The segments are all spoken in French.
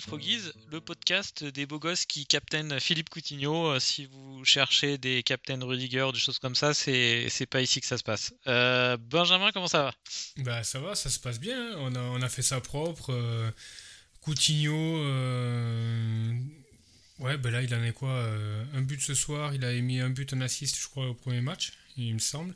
Froggies, le podcast des beaux gosses qui captainent Philippe Coutinho. Euh, Si vous cherchez des captains Rudiger, des choses comme ça, c'est c'est pas ici que ça se passe. Euh, Benjamin, comment ça va? Bah ça va, ça se passe bien. hein. On a, on a fait ça propre. euh, Coutinho, ouais, bah là il en est quoi Un but ce soir, il a mis un but, un assist, je crois, au premier match, il me semble.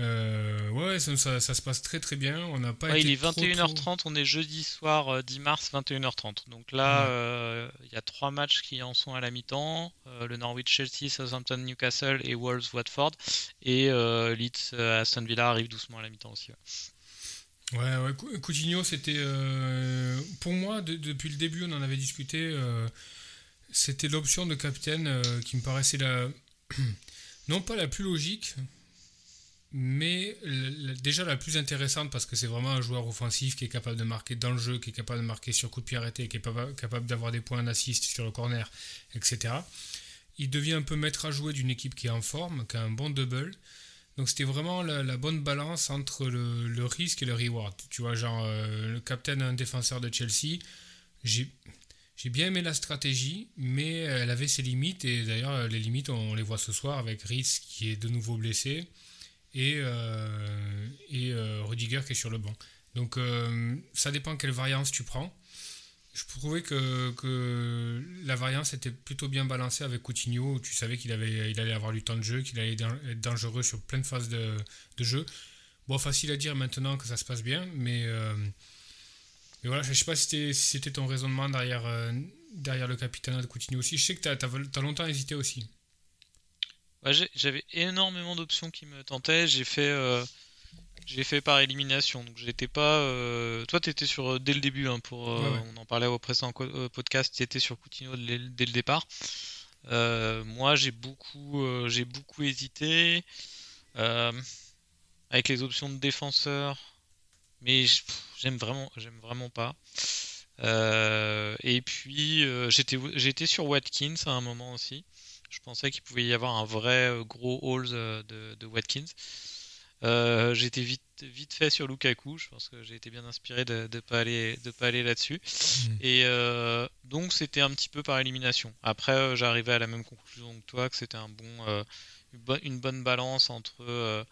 Euh, ouais, ça, ça- ça se passe très très bien. On n'a pas Ouais, été Il est trop, 21h30, on est jeudi soir euh, 10 mars, 21h30. Donc là, Ouais. euh, il y a trois matchs qui en sont à la mi-temps. Euh, le Norwich-Chelsea, Southampton-Newcastle et Wolves-Watford. Et euh, Leeds-Aston Villa arrive doucement à la mi-temps aussi. ouais. Ouais, ouais, Cou- Coutinho, c'était. euh, pour moi, de- depuis le début, on en avait discuté. euh, c'était l'option de capitaine euh, qui me paraissait la. non pas la plus logique, mais déjà la plus intéressante parce que c'est vraiment un joueur offensif qui est capable de marquer dans le jeu, qui est capable de marquer sur coup de pied arrêté, qui est capable d'avoir des points d'assist sur le corner, etc. Il devient un peu maître à jouer d'une équipe qui est en forme, qui a un bon double. Donc c'était vraiment la, bonne balance entre le, risque et le reward. Tu vois, genre euh, le capitaine un défenseur de Chelsea, j'ai bien aimé la stratégie, mais elle avait ses limites. Et d'ailleurs, les limites, on les voit ce soir avec Rhys qui est de nouveau blessé et, euh, et euh, Rudiger qui est sur le banc. Donc euh, ça dépend quelle variance tu prends. Je trouvais que, que la variance était plutôt bien balancée avec Coutinho, tu savais qu'il avait, il allait avoir du temps de jeu, qu'il allait être dangereux sur plein de phases de, de jeu. Bon, facile à dire maintenant que ça se passe bien, mais, mais voilà, je sais pas si c'était, ton raisonnement derrière, derrière le capitaine de Coutinho aussi. Je sais que tu as, longtemps hésité aussi. Ouais, j'ai- J'avais énormément d'options qui me tentaient. J'ai fait, euh, j'ai fait par élimination. Donc j'étais pas. euh, Toi, t'étais sur euh, dès le début. hein, pour, euh, Ouais, ouais. On en parlait au précédent podcast. T'étais sur Coutinho dès, dès le départ. Moi, j'ai beaucoup, j'ai beaucoup hésité avec les options de défenseur, mais j'aime vraiment, j'aime vraiment pas. Et puis j'étais, j'étais sur Watkins à un moment aussi. Je pensais qu'il pouvait y avoir un vrai euh, gros haul euh, de, de Watkins. Euh, j'étais vite, vite fait sur Lukaku. Je pense que j'ai été bien inspiré de ne pas aller, de pas aller là-dessus. Mm. Et euh, donc c'était un petit peu par élimination. Après, j'arrivais à la même conclusion que toi, que c'était un bon, euh, une, bo- une bonne balance entre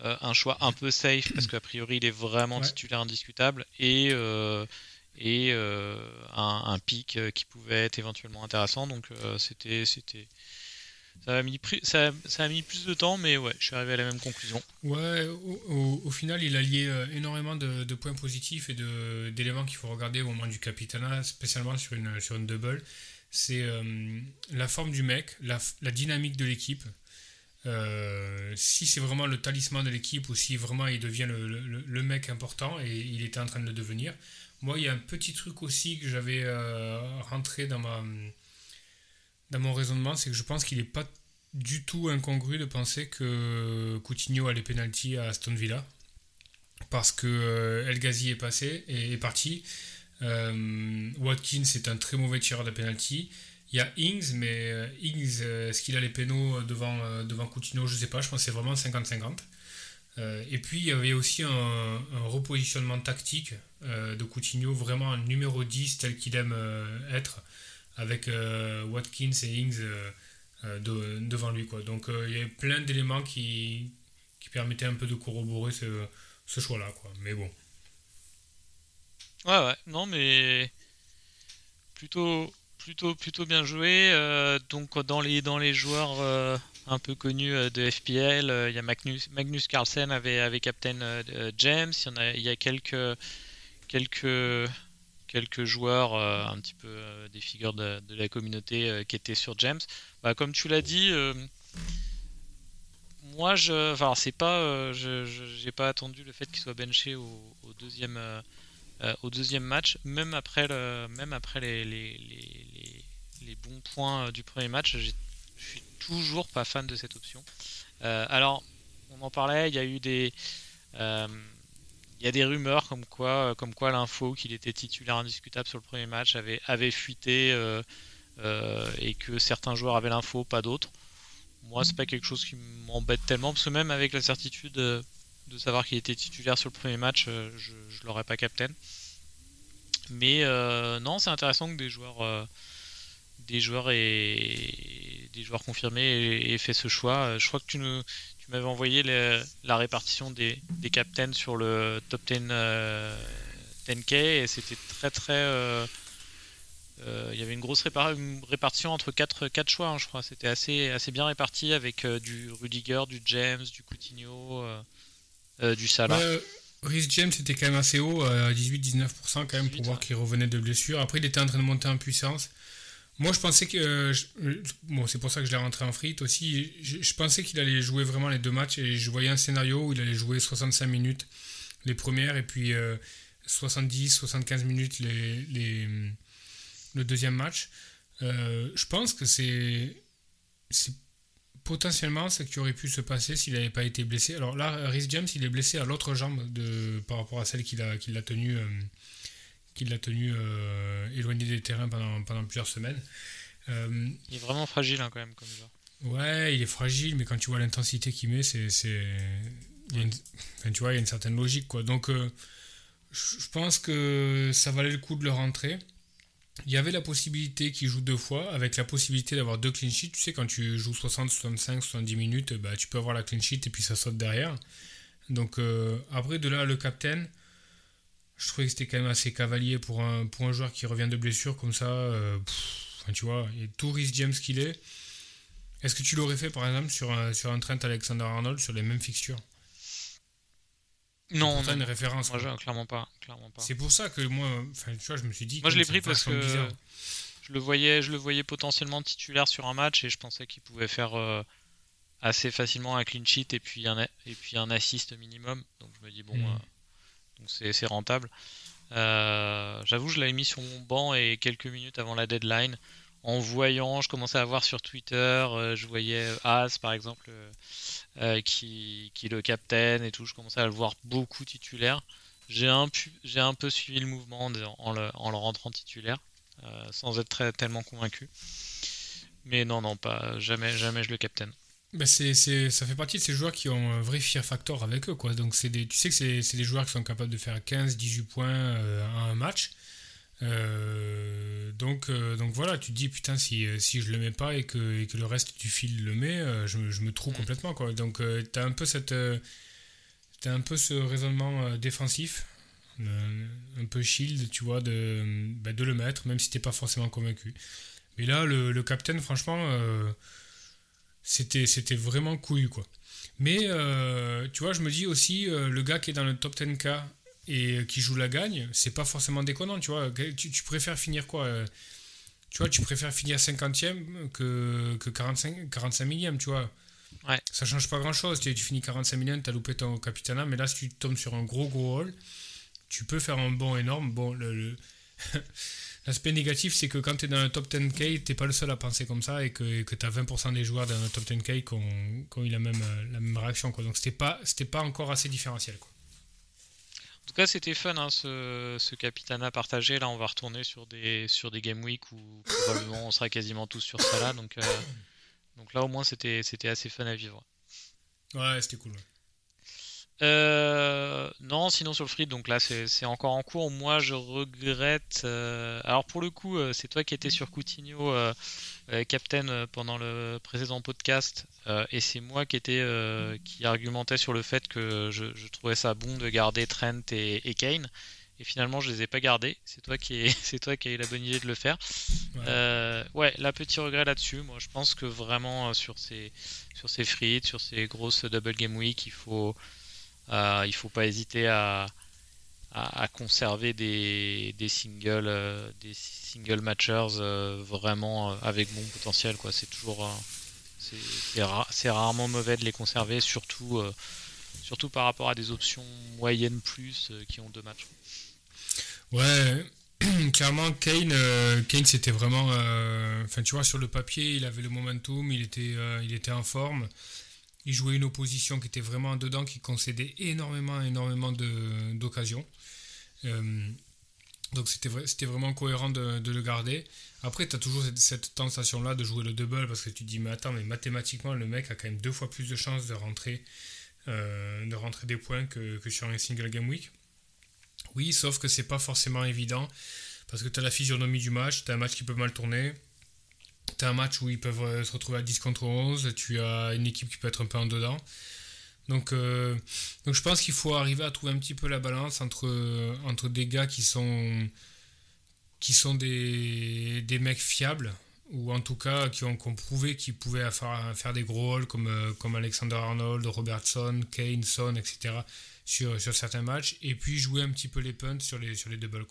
un choix un peu safe, parce qu'a priori il est vraiment Ouais. titulaire indiscutable, et, et euh, un, pic euh, qui pouvait être éventuellement intéressant. Donc euh, c'était, c'était, ça a mis, plus de temps, mais ouais, je suis arrivé à la même conclusion. Ouais, au, final, il a lié énormément de, points positifs et d'éléments qu'il faut regarder au moment du capitana, spécialement sur une, sur une double. C'est la forme du mec, la, la dynamique de l'équipe. Si c'est vraiment le talisman de l'équipe ou si vraiment il devient le- le mec important et il était en train de le devenir. Moi, il y a un petit truc aussi que j'avais euh, rentré dans, ma, dans mon raisonnement, c'est que je pense qu'il n'est pas du tout incongru de penser que Coutinho a les pénalties à Aston Villa parce que euh, El Ghazi est passé et est parti. Euh, Watkins est un très mauvais tireur de penalty. Il y a Ings, mais Ings, est-ce qu'il a les pénaux devant, devant Coutinho? Je ne sais pas, je pense que c'est vraiment 50-50. Euh, et puis il y avait aussi un, repositionnement tactique euh, de Coutinho, vraiment un numéro 10 tel qu'il aime euh, être, avec Watkins et Ings de- devant lui. Donc il y avait plein d'éléments qui, permettaient un peu de corroborer ce, choix-là. Mais bon. Ouais, ouais, non, mais plutôt, plutôt, plutôt bien joué. Donc dans les dans les joueurs un peu connus euh, de FPL, euh, il y a Magnus, Magnus Carlsen avait captain euh, James. Il y en a, il quelques quelques quelques joueurs un petit peu des figures de, la communauté qui étaient sur James. Bah, comme tu l'as dit. moi, je, enfin, c'est pas, je, j'ai pas attendu le fait qu'il soit benché au, deuxième, au deuxième match, même après, le, même après les, bons points du premier match, toujours pas fan de cette option. alors, on en parlait, il y a eu des il y a des rumeurs comme quoi, comme quoi l'info qu'il était titulaire indiscutable sur le premier match avait, fuité et que certains joueurs avaient l'info, pas d'autres. Moi, c'est pas quelque chose qui m'embête tellement parce que même avec la certitude de, savoir qu'il était titulaire sur le premier match, euh, je, je l'aurais pas captain. Mais euh, non, c'est intéressant que des joueurs, euh, des joueurs et des joueurs confirmés aient, fait ce choix. Je crois que tu, tu m'avais envoyé la répartition des, des captains sur le top 10 10K et c'était très très euh, il y avait une grosse répartition entre 4, quatre choix, hein, je crois. C'était assez, assez bien réparti avec euh, du Rudiger, du James, du Coutinho, euh, du Salah. Rhys James était quand même assez haut, à 18-19% quand même, pour voir qu'il revenait de blessure. Après, il était en train de monter en puissance. Moi, je pensais que. bon, c'est pour ça que je l'ai rentré en frite aussi. Je, pensais qu'il allait jouer vraiment les deux matchs et je voyais un scénario où il allait jouer 65 minutes les premières et puis 70-75 minutes les, le deuxième match. Euh, je pense que c'est potentiellement ce qui aurait pu se passer s'il n'avait pas été blessé. Alors là, Rhys James, il est blessé à l'autre jambe de, par rapport à celle qu'il a, a tenue euh, qu'il a tenu euh, éloigné des terrains pendant, pendant plusieurs semaines. il est vraiment fragile hein, quand même comme ça. Ouais, il est fragile, mais quand tu vois l'intensité qu'il met, c'est, tu vois, il y a une certaine logique quoi. Donc, je pense que ça valait le coup de le rentrer il y avait la possibilité qu'il joue deux fois, avec la possibilité d'avoir deux clean sheets. Tu sais, quand tu joues 60, 65, 70 minutes, bah, tu peux avoir la clean sheet et puis ça saute derrière. Donc euh, après, de là, le captain, je trouvais que c'était quand même assez cavalier pour un, pour un joueur qui revient de blessure comme ça. Euh, tu vois, et tout Rhys James qu'il est. Est-ce que tu l'aurais fait par exemple sur un, sur un Trent Alexander-Arnold sur les mêmes fixtures? Non, non. une référence. Moi, clairement pas, clairement pas. C'est pour ça que moi, enfin, tu vois, je me suis dit. Moi, je l'ai pris parce que je le voyais, je le voyais potentiellement titulaire sur un match et je pensais qu'il pouvait faire euh, assez facilement un clean sheet et puis un et puis un assist minimum. Donc je me dis bon, hmm. euh, donc c'est rentable. Euh, j'avoue, je l'avais mis sur mon banc et quelques minutes avant la deadline en voyant, je commençais à voir sur Twitter, euh, je voyais As par exemple euh, qui, le captain et tout, je commençais à le voir beaucoup titulaire. J'ai un, peu suivi le mouvement en le, en le rentrant titulaire, sans être très, tellement convaincu. Mais non, non, pas jamais, jamais je le captain. Bah c'est, ça fait partie de ces joueurs qui ont un vrai fear factor avec eux. Quoi. Donc c'est des, tu sais que c'est, c'est des joueurs qui sont capables de faire 15-18 points à un match. Euh, donc, euh, donc voilà, tu te dis putain si, euh, si je le mets pas et que, et que le reste du fil le met, je, je, me trouve mm. complètement quoi. Donc tu as un peu cette as un peu ce raisonnement défensif, un peu shield, tu vois, de, bah, de le mettre, même si t'es pas forcément convaincu. Mais là, le, le captain, franchement, c'était c'était vraiment couillu quoi. Mais tu vois, je me dis aussi, le gars qui est dans le top 10K et qui joue la gagne, c'est pas forcément déconnant, tu vois. Tu, préfères finir quoi euh, Tu vois, tu préfères finir 50e que, que 45, 45 millième, tu vois. Ouais. Ça change pas grand chose. Tu, tu finis 45 millième, t'as loupé ton capitana, mais là, si tu tombes sur un gros gros rôle, tu peux faire un bon énorme. Bon, le, L'aspect négatif, c'est que quand tu es dans un top 10K, tu pas le seul à penser comme ça et que, tu as 20% des joueurs dans un top 10K qui ont, eu la même, la même réaction. Quoi. Donc, c'était pas, pas encore assez différentiel. Quoi. En tout cas, c'était fun hein, ce, ce Capitana partagé. Là, on va retourner sur des, sur des Game Week où probablement on sera quasiment tous sur ça là. Donc, euh, donc là, au moins, c'était assez fun à vivre. Ouais, c'était cool. Euh, non, sinon sur le free, donc là c'est encore en cours. Moi je regrette. Euh, alors pour le coup, euh, c'est toi qui étais sur Coutinho, Captain, pendant le précédent podcast, et c'est moi qui était qui argumentais sur le fait que je, trouvais ça bon de garder Trent et, Kane. Et finalement, je les ai pas gardés. C'est toi qui c'est toi qui as eu la bonne idée de le faire. Ouais, ouais là petit regret là-dessus. Moi, je pense que vraiment sur ces sur ces frites, sur ces grosses double game week, il faut euh, il ne faut pas hésiter à, conserver des, singles, euh, des single matchers euh, vraiment avec bon potentiel. Quoi. C'est toujours, c'est, rarement mauvais de les conserver, surtout, surtout par rapport à des options moyennes plus qui ont deux matchs. Ouais, clairement, Kane, Kane c'était vraiment. Enfin, tu vois, sur le papier, il avait le momentum, il était, il était en forme. Il jouait une opposition qui était vraiment dedans, qui concédait énormément, énormément d'occasions. Euh, donc c'était vrai- c'était vraiment cohérent de, le garder. Après, tu as toujours cette, cette tentation-là de jouer le double parce que tu te dis, mais attends, mais mathématiquement, le mec a quand même deux fois plus de chances de rentrer, euh, de des points que, que sur un single game week. Oui, sauf que c'est pas forcément évident parce que tu as la physionomie du match, tu as un match qui peut mal tourner, tu as un match où ils peuvent euh, se retrouver à 10 contre 11, tu as une équipe qui peut être un peu en dedans. Donc, euh, donc je pense qu'il faut arriver à trouver un petit peu la balance entre, entre des gars qui sont, qui sont des, des mecs fiables, ou en tout cas qui ont, prouvé qu'ils pouvaient faire, faire des gros rôles comme, euh, comme Alexander Arnold, Robertson, Kane, Son, etc. Sur, sur certains matchs, et puis jouer un petit peu les punts sur les, sur les doubles.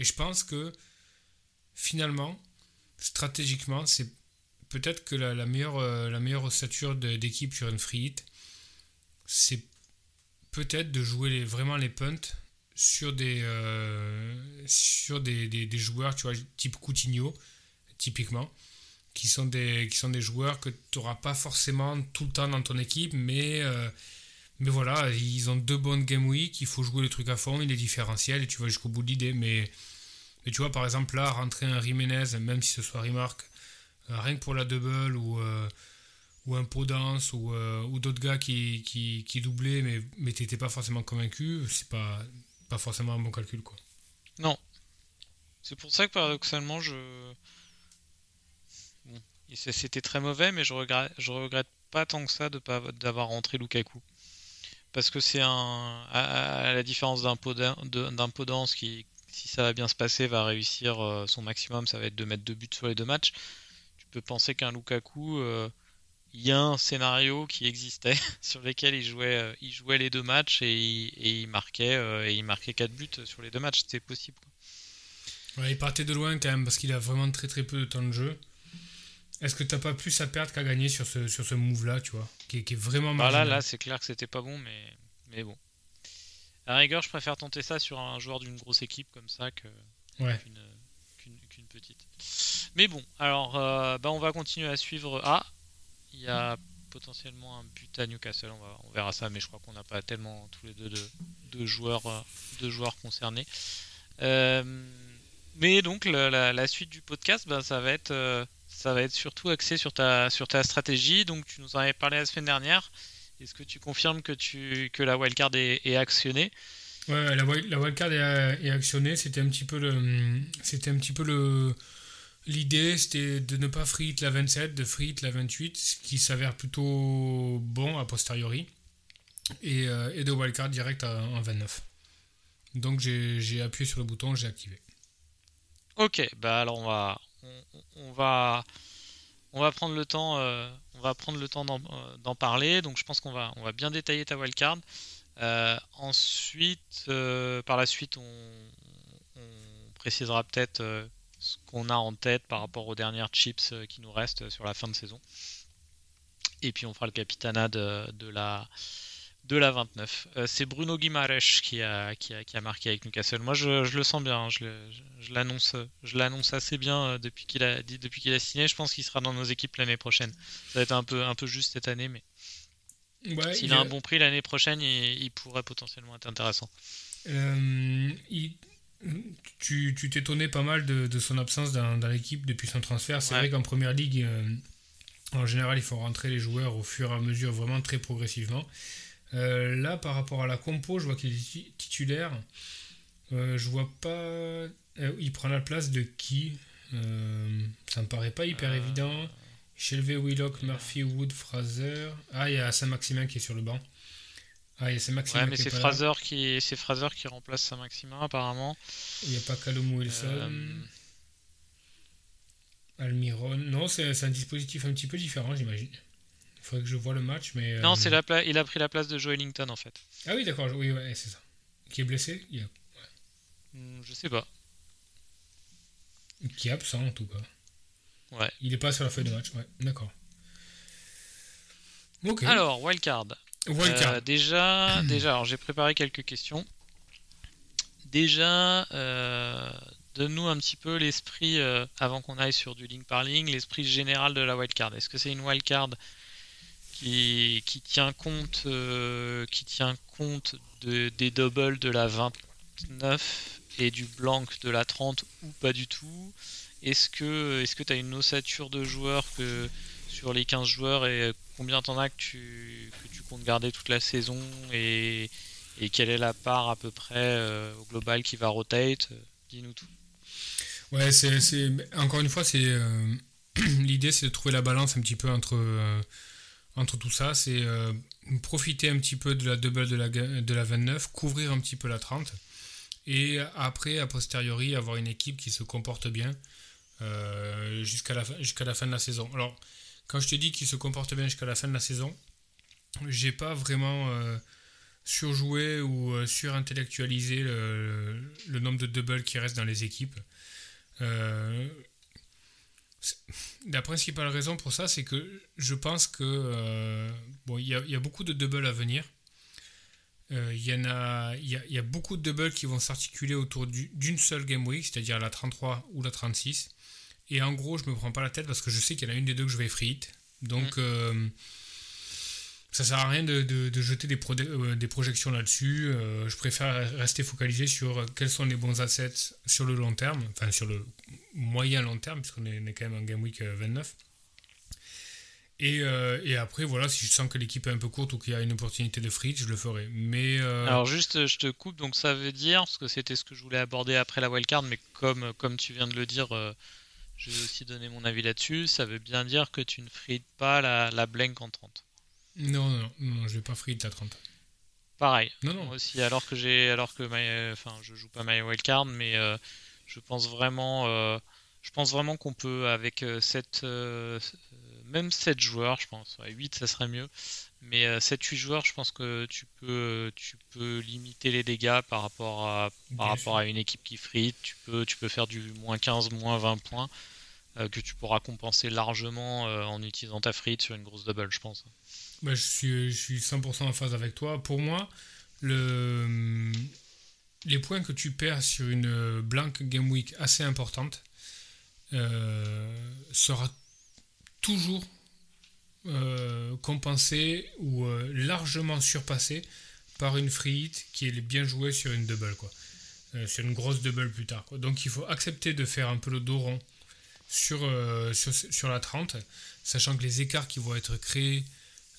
Et je pense que finalement, stratégiquement, c'est peut-être que la, meilleure, euh, la meilleure ossature d'équipe sur une free hit, c'est peut-être de jouer vraiment les punts sur des, euh, sur des- des joueurs, tu vois, type Coutinho, typiquement, qui sont des, qui sont des joueurs que tu n'auras pas forcément tout le temps dans ton équipe, mais, euh, mais voilà, ils ont deux bonnes game week, il faut jouer le truc à fond, il est différentiel et tu vas jusqu'au bout de l'idée. Mais, mais tu vois, par exemple, là, rentrer un Jiménez, même si ce soit Remarque, euh, rien que pour la double ou, euh, ou un Podence ou, euh, ou d'autres gars qui, qui, qui doublaient, mais, mais tu n'étais pas forcément convaincu, c'est pas, pas forcément un bon calcul. quoi. Non. C'est pour ça que paradoxalement, je. Bon, c'était très mauvais, mais je regrette, je regrette pas tant que ça de pas d'avoir rentré Lukaku. Parce que c'est un. À, la différence d'un Podence qui, si ça va bien se passer, va réussir euh, son maximum, ça va être de mettre deux buts sur les deux matchs. Tu peux penser qu'un Lukaku. euh, il y a un scénario qui existait sur lequel il jouait, euh, il jouait les deux matchs et il, et il marquait et il marquait quatre buts sur les deux matchs. C'était possible. Ouais, il partait de loin quand même parce qu'il a vraiment très très peu de temps de jeu. Est-ce que t'as pas plus à perdre qu'à gagner sur ce, sur ce move-là, tu vois, qui est, qui est vraiment Bah là, là, c'est clair que c'était pas bon, mais, mais bon. À la rigueur, je préfère tenter ça sur un joueur d'une grosse équipe comme ça que Ouais. qu'une qu'une- qu'une petite. Mais bon, alors, euh, bah, on va continuer à suivre. Ah, il y a potentiellement un but à Newcastle. On, va, on verra ça, mais je crois qu'on n'a pas tellement tous les deux de, de joueurs, euh, de joueurs concernés. Euh, mais donc, la, la- la suite du podcast, bah, ça va être. euh, ça va être surtout axé sur ta, sur ta stratégie. Donc, tu nous en avais parlé la semaine dernière. Est-ce que tu confirmes que, tu, que la wildcard est, est actionnée? Ouais, la, wild- la wildcard est, est actionnée. C'était un petit peu le, c'était un petit peu le, l'idée, c'était de ne pas free hit la 27, de free hit la 28, ce qui s'avère plutôt bon a posteriori, et, euh, et de wildcard direct à- en 29. Donc j'ai, j'ai appuyé sur le bouton, j'ai activé. Ok, bah alors on va, on, on va, on va prendre le temps, euh, euh, d'en parler. Donc je pense qu'on va, bien détailler ta wildcard. Euh, ensuite, par la suite, on, précisera peut-être ce qu'on a en tête par rapport aux dernières chips qui nous restent sur la fin de saison. Et puis on fera le capitana de la de la 29. Euh, c'est Bruno Guimaraes qui a, qui, a, qui a marqué avec Newcastle. Moi, je, je le sens bien. hein. Je, l'annonce, je l'annonce assez bien euh, depuis qu'il a dit, depuis qu'il a signé. Je pense qu'il sera dans nos équipes l'année prochaine. Ça va être un peu, un peu juste cette année, mais Ouais, s'il il a un bon prix l'année prochaine, il, il pourrait potentiellement être intéressant. Euh, il- tu tu t'étonnais pas mal de, de son absence dans, dans l'équipe depuis son transfert. C'est Ouais. vrai qu'en première ligue, euh, en général, il faut rentrer les joueurs au fur et à mesure, vraiment très progressivement. Euh, là, par rapport à la compo, je vois qu'il est ti- titulaire. Euh, je vois pas. euh, il prend la place de qui? Ça me paraît pas hyper Euh, évident. Shelby, Willock, Murphy, Wood, Fraser. Ah, il y a Saint-Maximin qui est sur le banc. Ah, il y a Saint-Maximin Ouais, mais qui est c'est là. Fraser qui, c'est Fraser qui remplace Saint-Maximin apparemment. Il n'y a pas Callum Wilson. Euh, Almiron. Non, c'est c'est un dispositif un petit peu différent, j'imagine. Il faudrait que je vois le match, mais. euh, Non, c'est la pla- il a pris la place de Joe Ellington en fait. Ah oui, d'accord, oui, ouais, c'est ça. Qui est blessé Il a- Hmm, Je sais pas. Qui est absent en tout cas. Ouais. Il est pas sur la feuille de match, ouais, d'accord. Alors, wildcard. Wildcard. Euh, déjà, déjà, alors j'ai préparé quelques questions. déjà, donne-nous un petit peu l'esprit, avant qu'on aille sur du ligne par ligne, l'esprit général de la wildcard. Est-ce que c'est une wildcard qui, qui tient compte, qui tient compte de, des doubles de la 29 et du blanc de la 30 ou pas du tout? Est-ce que est-ce que tu as une ossature de joueurs que sur les 15 joueurs et combien t'en as que tu, que tu comptes garder toute la saison et, et quelle est la part à peu près euh, au global qui va rotate? Dis-nous tout. Ouais, c'est, encore une fois, c'est euh, l'idée, c'est de trouver la balance un petit peu entre euh, entre tout ça. C'est profiter un petit peu de la double de la de la 29, couvrir un petit peu la 30 et après, a posteriori, avoir une équipe qui se comporte bien jusqu'à la, jusqu'à la fin de la saison. Alors, quand je te dis qu'il se comporte bien jusqu'à la fin de la saison, j'ai pas vraiment euh, surjoué ou euh, surintellectualisé le, le, nombre de doubles qui restent dans les équipes. Euh, la principale raison pour ça, c'est que je pense que bon, il y, y, a beaucoup de doubles à venir. Il y, en a, il y, a, beaucoup de doubles qui vont s'articuler autour d'une seule game week, c'est-à-dire la 33 ou la 36. Et en gros, je me prends pas la tête parce que je sais qu'il y en a une des deux que je vais free hit. Donc, mm. Euh, ça sert à rien de, de, jeter des, euh, des projections là-dessus. Euh, je préfère rester focalisé sur quels sont les bons assets sur le long terme, enfin sur le moyen long terme, puisqu'on est, quand même en Game Week 29. Et, et, après, voilà, si je sens que l'équipe est un peu courte ou qu'il y a une opportunité de free, je le ferai. Mais Alors juste, je te coupe, donc ça veut dire, parce que c'était ce que je voulais aborder après la wildcard, mais comme, comme tu viens de le dire, je vais aussi donner mon avis là-dessus. Ça veut bien dire que tu ne frites pas la, la blank en 30. Non, non, non, je vais pas frite la 30. Pareil. Non, non. aussi, alors que j'ai, alors que enfin, je joue pas my wildcard, mais euh, je pense vraiment, euh, je pense vraiment qu'on peut avec cette, euh, même 7 joueurs, je pense, 8 ça serait mieux, mais 7-8 joueurs, je pense que tu peux, tu peux limiter les dégâts par rapport à, par rapport à une équipe qui frite. Tu peux, tu peux faire du moins 15, moins 20 points. Euh, que tu pourras compenser largement euh, en utilisant ta frite sur une grosse double, je pense. Bah, je, suis, je suis 100% en phase avec toi. Pour moi, le, les points que tu perds sur une blank game week assez importante euh, sera toujours compensé ou largement surpassé par une hit qui est bien jouée sur une double quoi. sur une grosse double plus tard. Donc il faut accepter de faire un peu le dos rond euh, sur, sur, la 30, sachant que les écarts qui vont être créés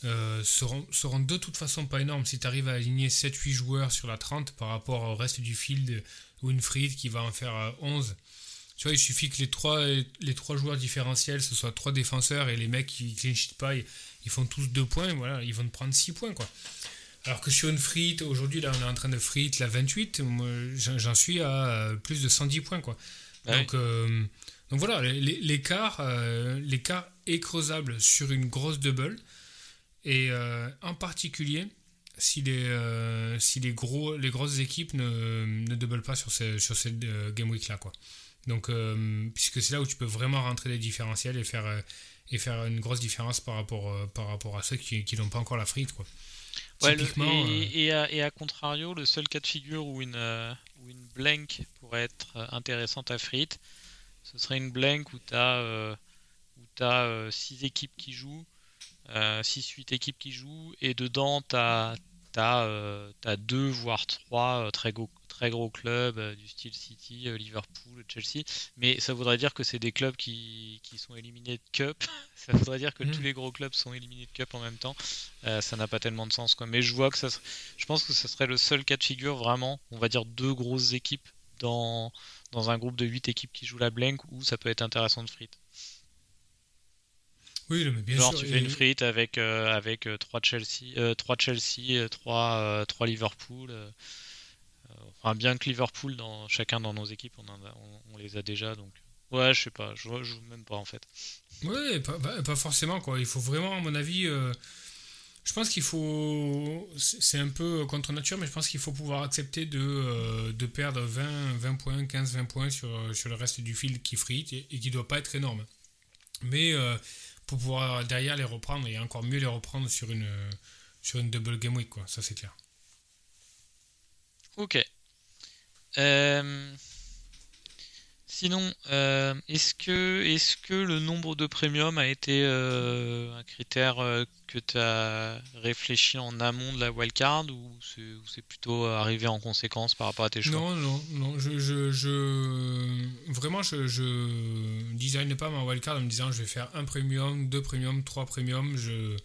euh, seront, seront, de toute façon pas énormes. Si tu arrives à aligner 7-8 joueurs sur la 30 par rapport au reste du field ou une frite qui va en faire 11, euh, tu vois, il suffit que les trois, les trois joueurs différentiels, ce soit trois défenseurs et les mecs qui clean pas, ils, font tous 2 points, voilà, ils vont te prendre 6 points quoi. Alors que sur une frite, aujourd'hui là on est en train de frite la 28, j'en suis à plus de 110 points quoi. Donc donc voilà, l'écart, euh, est creusable sur une grosse double. Et euh, en particulier, si les, euh, si les, gros, les grosses équipes ne, ne doublent pas sur, sur cette game week là. Quoi. Donc, puisque c'est là où tu peux vraiment rentrer des différentiels et faire, et faire une grosse différence par rapport, par rapport à ceux qui, n'ont pas encore la frite. Quoi. et, et, à, contrario, le seul cas de figure où une, où une blank pourrait être intéressante à frite, ce serait une blank où tu as, 6 équipes qui jouent, 6-8 euh, équipes qui jouent, et dedans tu as, as, 2 voire 3 euh, très, gros, très gros clubs euh, du style City, Liverpool, Chelsea. Mais ça voudrait dire que c'est des clubs qui, qui, sont éliminés de Cup. ça voudrait dire que tous mm. les gros clubs sont éliminés de Cup en même temps. ça n'a pas tellement de sens. Quoi. Mais je vois que ça, je pense que ce serait le seul cas de figure vraiment, on va dire deux grosses équipes dans dans un groupe de 8 équipes qui jouent la blank où ça peut être intéressant de frite. Oui, mais bien Genre, sûr. tu fais une frite avec, euh, avec 3 euh, Chelsea, 3, euh, Chelsea 3, 3 Liverpool. enfin, bien que Liverpool, dans, chacun dans nos équipes, on, on, les a déjà. Donc, ouais, je sais pas, je joue même pas en fait. Ouais, pas, pas, forcément quoi. Il faut vraiment, à mon avis, je pense qu'il faut. C'est un peu contre nature, mais je pense qu'il faut pouvoir accepter de, euh, de perdre 20, 20 points, 15, 20 points sur, sur le reste du field qui frite et, qui ne doit pas être énorme. Mais euh, pour pouvoir derrière les reprendre et encore mieux les reprendre sur une, sur une double game week, quoi. Ça, c'est clair. Ok. Euh, Sinon, euh, est-ce que, le nombre de premium a été euh, un critère euh, que tu as réfléchi en amont de la wildcard ou c'est plutôt arrivé en conséquence par rapport à tes choix? Non, non, non. Je, vraiment, je, je design pas ma wildcard en me disant je vais faire un premium, deux premium, trois premium. Je,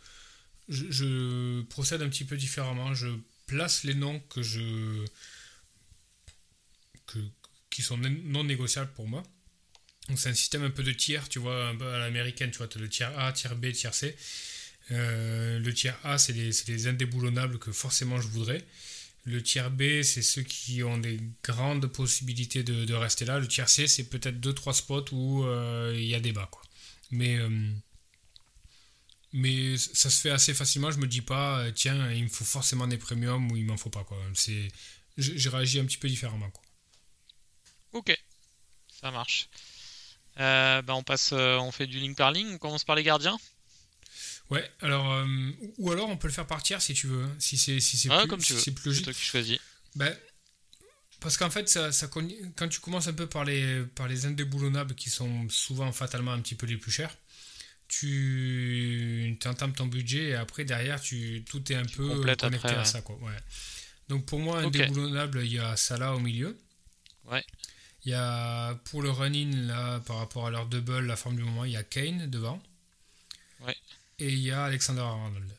je, procède un petit peu différemment. Je place les noms que je. Que, qui sont non négociables pour moi. Donc c'est un système un peu de tiers, tu vois, un peu à l'américaine, tu vois, tu as le tiers A, tiers B, tiers C. Euh, le tiers A, c'est les, indéboulonnables que forcément je voudrais. Le tiers B, c'est ceux qui ont des grandes possibilités de, rester là. Le tiers C, c'est peut-être 2-3 spots où euh, il y a débat. Quoi. Mais, euh, mais ça se fait assez facilement. Je me dis pas, tiens, il me faut forcément des premiums ou il m'en faut pas. Quoi. J'ai réagi un petit peu différemment. Quoi. Ok, ça marche. Euh, bah on passe, euh, on fait du link par ligne. On commence par les gardiens. Ouais, alors euh, ou alors on peut le faire par tiers si tu veux, hein. si c'est si c'est plus, comme tu veux. plus logique. C'est toi qui choisis. Ben, parce qu'en fait, ça, ça, quand tu commences un peu par les par les indéboulonnables qui sont souvent fatalement un petit peu les plus chers, tu entames ton budget et après derrière tu tout est un peu connecté à ça quoi. Ouais. Donc pour moi, indéboulonnable, il y a Salah au milieu. Ouais. Il y a pour le running, là, par rapport à leur double, la forme du moment, il y a Kane devant. Ouais. Et il y a Alexander Arnold.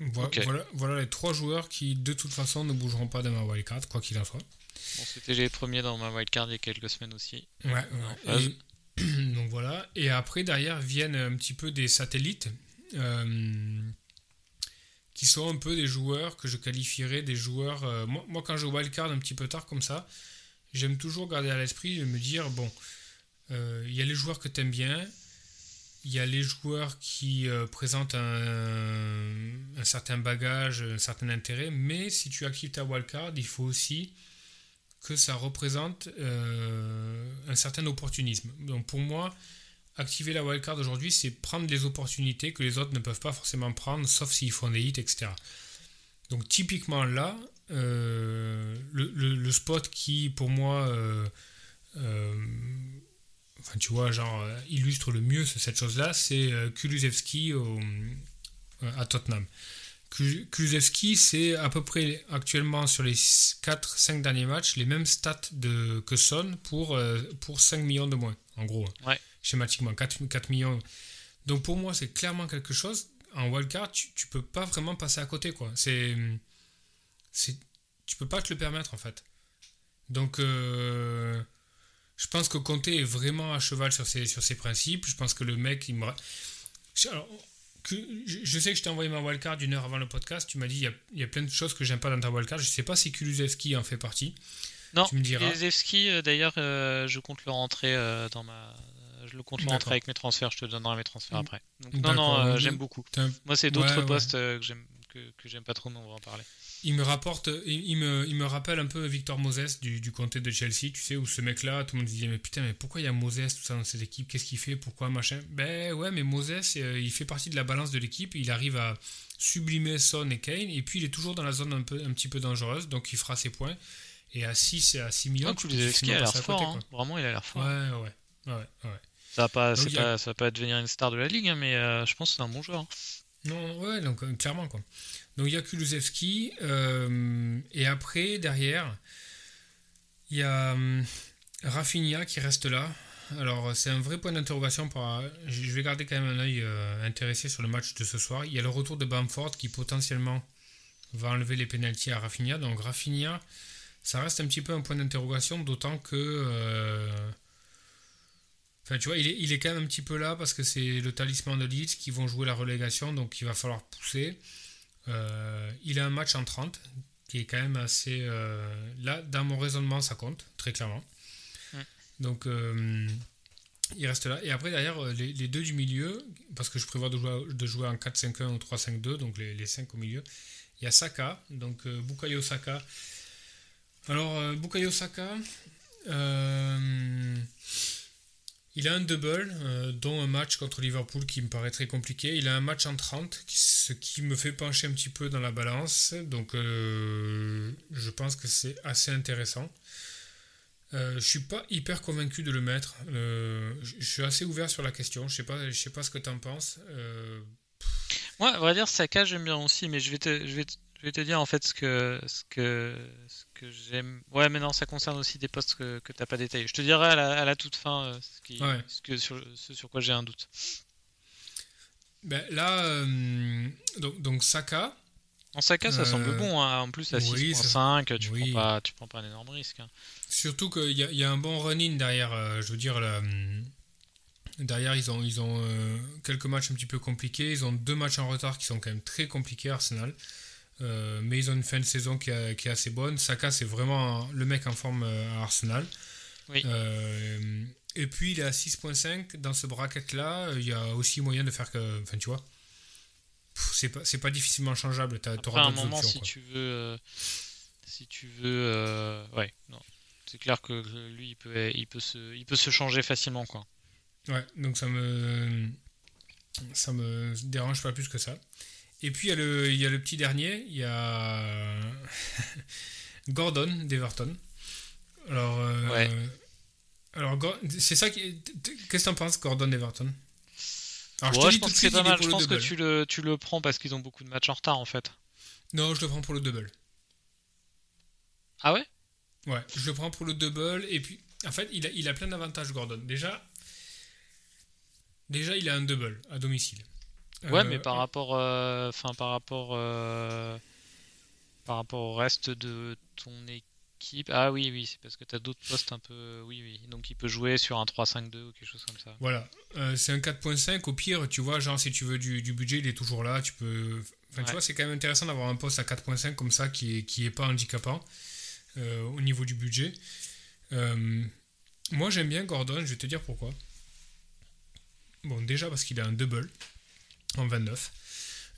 Voilà, voilà, les trois joueurs qui, de toute façon, ne bougeront pas de ma wildcard, quoi qu'il en soit. Bon, c'était les premiers dans ma wildcard il y a quelques semaines aussi. Ouais, donc voilà. Et après, derrière, viennent un petit peu des satellites. Euh, qui sont un peu des joueurs que je qualifierais des joueurs. Euh, moi, moi, quand je wildcard un petit peu tard comme ça, j'aime toujours garder à l'esprit de me dire bon, euh, il y a les joueurs que tu aimes bien, il y a les joueurs qui euh, présentent un, certain bagage, un certain intérêt, mais si tu actives ta wildcard, il faut aussi que ça représente euh, un certain opportunisme. Donc pour moi, activer la wildcard aujourd'hui, c'est prendre les opportunités que les autres ne peuvent pas forcément prendre, sauf s'ils font des hits, etc. Donc typiquement là, euh, le, spot qui pour moi, euh, euh, enfin tu vois, genre illustre le mieux cette chose-là, c'est Kulusevski à Tottenham. Kulusevski, c'est à peu près actuellement sur les 4-5 derniers matchs les mêmes stats de, que Son pour, pour 5 millions de moins, en gros. Schématiquement, 4, 4 millions. Donc pour moi, c'est clairement quelque chose en wildcard, tu, tu peux pas vraiment passer à côté, quoi. C'est, c'est, tu peux pas te le permettre, en fait. Donc, euh, je pense que Conte est vraiment à cheval sur ses, sur ses principes. Je pense que le mec, il me. Alors, que, je sais que je t'ai envoyé ma wildcard une heure avant le podcast. Tu m'as dit, il y a, il y a plein de choses que j'aime pas dans ta wildcard. Je sais pas si Kulusevski en fait partie. Non, Kulusevski, euh, d'ailleurs, euh, je compte le rentrer dans ma je le compte rentrer avec mes transferts, je te donnerai mes transferts mm. après. non, non, j'aime beaucoup. Moi, c'est d'autres postes que j'aime que, j'aime pas trop, mais on va en parler. Il me rapporte, il, me, il me rappelle un peu Victor Moses du, du comté de Chelsea, tu sais, où ce mec-là, tout le monde disait, mais putain, mais pourquoi il y a Moses, tout ça dans cette équipe, qu'est-ce qu'il fait, pourquoi, machin? Ben ouais, mais Moses, euh, il fait partie de la balance de l'équipe, il arrive à sublimer Son et Kane, et puis il est toujours dans la zone un, peu, un petit peu dangereuse, donc il fera ses points. Et à 6 et à 6 millions, ah, tu il a l'air fort, hein. vraiment, il a l'air fort. Ouais, ouais, ouais, ouais. Ça va pas, pas, ça va pas devenir une star de la ligue, hein, mais euh, je pense que c'est un bon joueur. Non, ouais, donc euh, clairement quoi. Donc il y a Kulusevski euh, et après derrière il y a Rafinha qui reste là. Alors c'est un vrai point d'interrogation. Pour, je vais garder quand même un œil intéressé sur le match de ce soir. Il y a le retour de Bamford qui potentiellement va enlever les pénalties à Rafinha. Donc Rafinha, ça reste un petit peu un point d'interrogation, d'autant que Enfin, tu vois, il est, quand même un petit peu là parce que c'est le talisman de Leeds qui vont jouer la relégation, donc il va falloir pousser. Euh, il a un match en 30 qui est quand même assez. Euh, là, dans mon raisonnement, ça compte, très clairement. Donc, euh, il reste là. Et après, derrière, les, deux du milieu, parce que je prévois de jouer, de jouer en 4-5-1 ou 3-5-2, donc les, les 5 au milieu. Il y a Saka, donc Bukayo Saka. Alors, Bukayo Saka Il a un double, euh, dont un match contre Liverpool qui me paraît très compliqué. Il a un match en 30, ce qui me fait pencher un petit peu dans la balance. Donc euh, je pense que c'est assez intéressant. Euh, je suis pas hyper convaincu de le mettre. Euh, je suis assez ouvert sur la question. Je sais pas, je sais pas ce que tu en penses. Moi, on va dire Saka, j'aime bien aussi, mais je vais te, je vais te dire en fait ce que, ce que, ce que j'aime. Ouais, mais non, ça concerne aussi des postes que, que t'as pas détaillés. Je te dirai à la, à la toute fin euh, ce, qui, Ouais. ce, que sur, ce sur quoi j'ai un doute. Ben, là, euh, donc, donc Saka, En Saka, ça Euh, semble bon. hein. En plus, à oui, 6.5, tu, oui. prends pas, tu prends pas un énorme risque. hein. Surtout qu'il y, a- il y a un bon run-in derrière. euh, je veux dire, là, derrière, ils ont, ils ont euh, quelques matchs un petit peu compliqués. Ils ont deux matchs en retard qui sont quand même très compliqués, Arsenal. Euh, mais ils ont une fin de saison qui, est- qui est assez bonne. Saka, c'est vraiment le mec en forme euh, à Arsenal. Oui. Euh, et puis, il est à 6.5. Dans ce bracket-là, il y a aussi moyen de faire que. Enfin, tu vois. C'est pas, c'est pas difficilement changeable. Tu auras à un moment, options. si tu veux, euh, si tu veux, ouais, non, c'est clair que que lui, il peut, il peut se, il peut se changer facilement, quoi. Ouais, donc ça me ça me dérange pas plus que ça. Et puis il y a le, il y a le petit dernier, il y a Gordon d'Everton. Alors, euh, Ouais. alors Gor- c'est ça qui. Qu'est-ce que t'en penses, Gordon d'Everton? Alors Ouais, te je dis pense que c'est pas mal. Je pense que double. tu le, tu le prends parce qu'ils ont beaucoup de matchs en retard, en fait. Non, je le prends pour le double. Ah ouais? Ouais, je le prends pour le double. Et puis, en fait, il a, il a plein d'avantages, Gordon. Déjà, déjà, il a un double à domicile. Ouais, Euh, mais par rapport, euh, enfin, par rapport, euh, par rapport au reste de ton équipe. Ah oui, oui, c'est parce que t'as d'autres postes un peu. Oui, oui. Donc il peut jouer sur un 3-5-2 ou quelque chose comme ça. Voilà, c'est un 4.5. Au pire, tu vois, genre si tu veux du, du budget, il est toujours là. Tu peux. Enfin, tu Ouais. vois, c'est quand même intéressant d'avoir un poste à 4.5 comme ça qui est, qui est pas handicapant euh, au niveau du budget. Euh, moi, j'aime bien Gordon, je vais te dire pourquoi. Bon, déjà parce qu'il a un double en 29.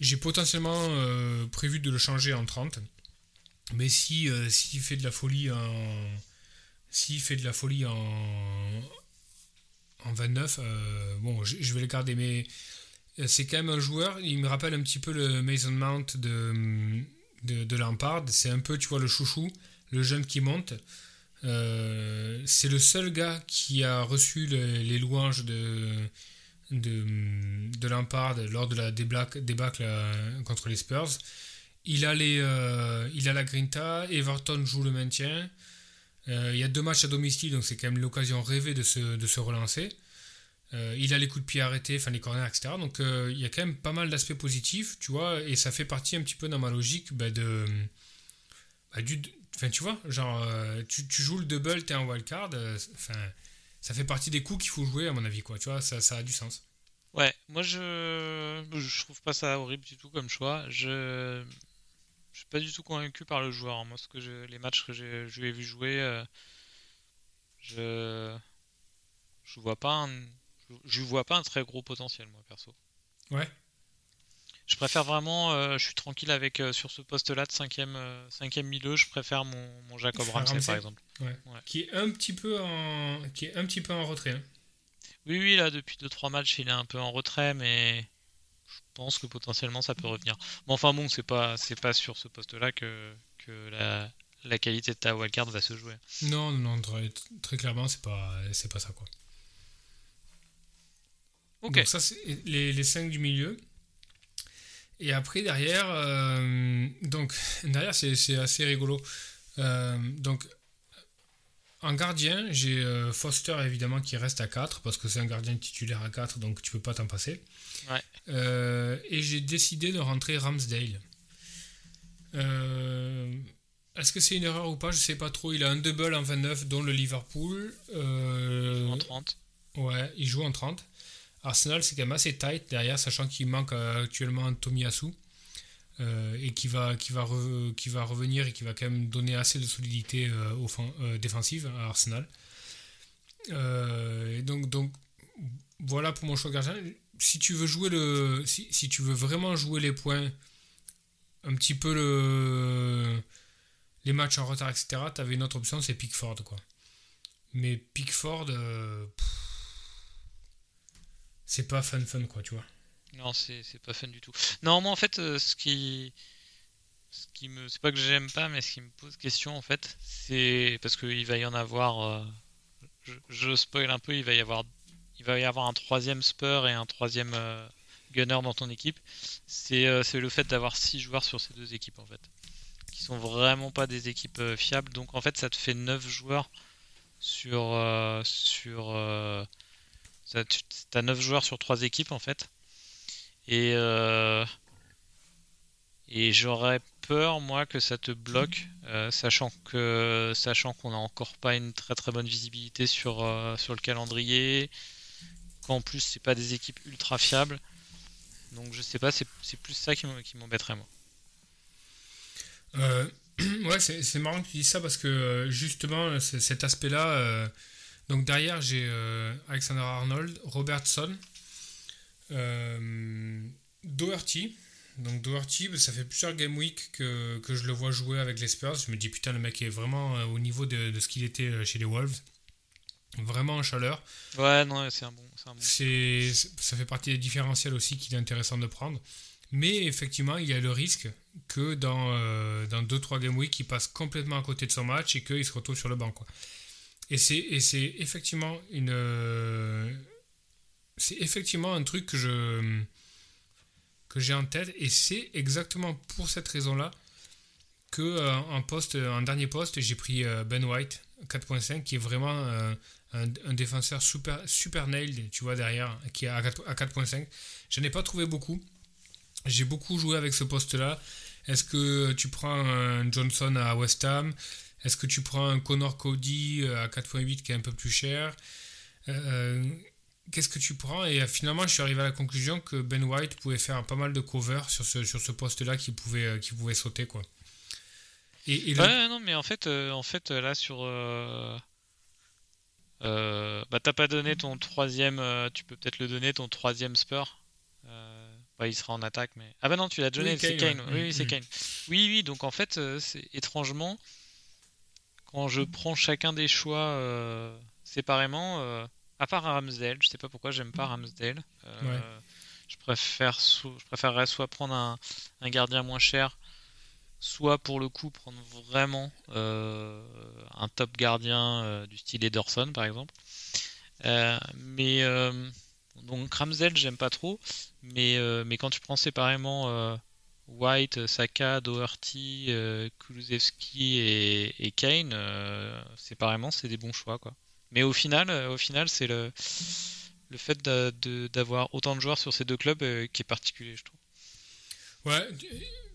J'ai potentiellement euh, prévu de le changer en 30. Mais si euh, s'il fait de la folie en s'il fait de la folie en en 29, euh, bon, je, vais le garder, mais c'est quand même un joueur, il me rappelle un petit peu le Mason Mount de, de, Lampard, c'est un peu, tu vois, le chouchou, le jeune qui monte. C'est le seul gars qui a reçu le- les louanges de, de, de lors de la débâcle euh, contre les Spurs. Il a, les, euh, il a la grinta, Everton joue le maintien. Euh, il y a deux matchs à domicile, donc c'est quand même l'occasion rêvée de se, de se relancer. Il a les coups de pied arrêtés, enfin les corners, etc. Donc il y a quand même pas mal d'aspects positifs, tu vois, et ça fait partie un petit peu dans ma logique bah, de. bah, du, enfin, tu vois, genre, tu, tu joues le double, t'es en wildcard, enfin, ça fait partie des coups qu'il faut jouer, à mon avis, quoi, tu vois, ça, ça a du sens. Ouais, moi je, je trouve pas ça horrible du tout comme choix. Je, je suis pas du tout convaincu par le joueur. hein. Moi, ce que je- les matchs que je lui ai vu jouer, euh, je, je vois pas un, je vois pas un très gros potentiel, moi perso. Ouais. Je préfère vraiment, euh, je suis tranquille avec euh, sur ce poste-là de cinquième, euh, cinquième milieu. Je préfère mon, mon Jacob Ramsey, Ramsey. par exemple. Qui est un petit peu en, qui est un petit peu en retrait. hein. Oui, oui, là, depuis 2-3 matchs, il est un peu en retrait, mais je pense que potentiellement ça peut revenir. Mais enfin bon, c'est pas, c'est pas sur ce poste-là que, que la, la qualité de ta wildcard va se jouer. Non, non, non, très, très clairement, c'est pas, c'est pas ça, quoi. Ok. Donc ça, c'est les, les 5 du milieu. Et après, derrière, euh, donc, derrière c'est, c'est assez rigolo. Euh, donc, en gardien, j'ai euh, Foster, évidemment, qui reste à 4, parce que c'est un gardien titulaire à 4, donc tu peux pas t'en passer. Ouais. Et j'ai décidé de rentrer Ramsdale. Est-ce que c'est une erreur ou pas? Je sais pas trop. Il a un double en 29, dont le Liverpool. Euh, En 30. Ouais, il joue en 30. Arsenal, c'est quand même assez tight derrière, sachant qu'il manque euh, actuellement Tomiyasu. euh, et qui va, revenir et qui va quand même donner assez de solidité euh, défensive à Arsenal. Et donc, donc, voilà pour mon choix gardien. Si tu veux vraiment jouer les points, un petit peu le. Les matchs en retard, etc., tu avais une autre option, c'est Pickford, quoi. Mais Pickford. C'est pas fun fun quoi, tu vois. Non, c'est pas fun du tout. Non, moi en fait, euh, ce qui. Ce qui me. C'est pas que j'aime pas, mais ce qui me pose question en fait, c'est. Parce qu'il va y en avoir. Euh, je, spoil un peu, il va y avoir. Il va y avoir un troisième Spur et un troisième euh, Gunner dans ton équipe. C'est le fait d'avoir six joueurs sur ces deux équipes en fait. Qui sont vraiment pas des équipes fiables. Donc en fait, ça te fait 9 joueurs sur. sur T'as 9 joueurs sur 3 équipes en fait. Et, euh, et j'aurais peur, moi, que ça te bloque, euh, sachant que sachant qu'on n'a encore pas une très très bonne visibilité sur, euh, sur le calendrier, qu'en plus, c'est pas des équipes ultra fiables. Donc, je sais pas, c'est plus ça qui m'embêterait, moi. ouais, c'est marrant que tu dises ça parce que justement, cet aspect-là. Donc, derrière, j'ai Alexander Arnold, Robertson. Euh, Doherty. Donc Doherty, bah, ça fait plusieurs game week que, que, je le vois jouer avec les Spurs. Je me dis putain le mec est vraiment euh, au niveau de, de ce qu'il était euh, chez les Wolves. Vraiment en chaleur. Ouais, non, c'est un bon. C'est ça fait partie des différentiels aussi qu'il est intéressant de prendre. Mais effectivement, il y a le risque que dans 2 dans 2-3 game week, il passe complètement à côté de son match et qu'il se retrouve sur le banc. Quoi. Et c'est effectivement une, c'est effectivement un truc que je que j'ai en tête et c'est exactement pour cette raison-là que euh, en poste, en dernier poste, j'ai pris euh, Ben White 4.5 qui est vraiment euh, un, défenseur super super nailed, tu vois derrière, qui est à 4.5. Je n'ai pas trouvé beaucoup. J'ai beaucoup joué avec ce poste-là. Est-ce que tu prends un Johnson à West Ham? Est-ce que tu prends un Connor Cody à 4.8 qui est un peu plus cher qu'est-ce que tu prends? Et euh, finalement, je suis arrivé à la conclusion que Ben White pouvait faire pas mal de cover sur ce, sur ce poste-là qui pouvait, euh, qui pouvait sauter. quoi. Et, Ouais, non, mais en fait, euh, en fait là, sur. bah, t'as pas donné ton troisième. tu peux peut-être le donner, ton troisième spur. Bah, il sera en attaque, mais. Ah bah non, tu l'as donné, c'est Kane. Oui, c'est mm. Kane. Oui, oui, donc en fait, c'est étrangement, quand je prends chacun des choix séparément à part Ramsdale, je sais pas pourquoi j'aime pas Ramsdale. Euh, je, préfère je préférerais soit prendre un, gardien moins cher, soit pour le coup prendre vraiment euh, un top gardien euh, du style Ederson par exemple. mais donc Ramsdale j'aime pas trop, mais, mais quand tu prends séparément White, Saka, Doherty, Kulusevski et, et Kane, séparément c'est des bons choix quoi. Mais au final, euh, au final, c'est le, le fait d'avoir autant de joueurs sur ces deux clubs euh, qui est particulier, je trouve. Ouais,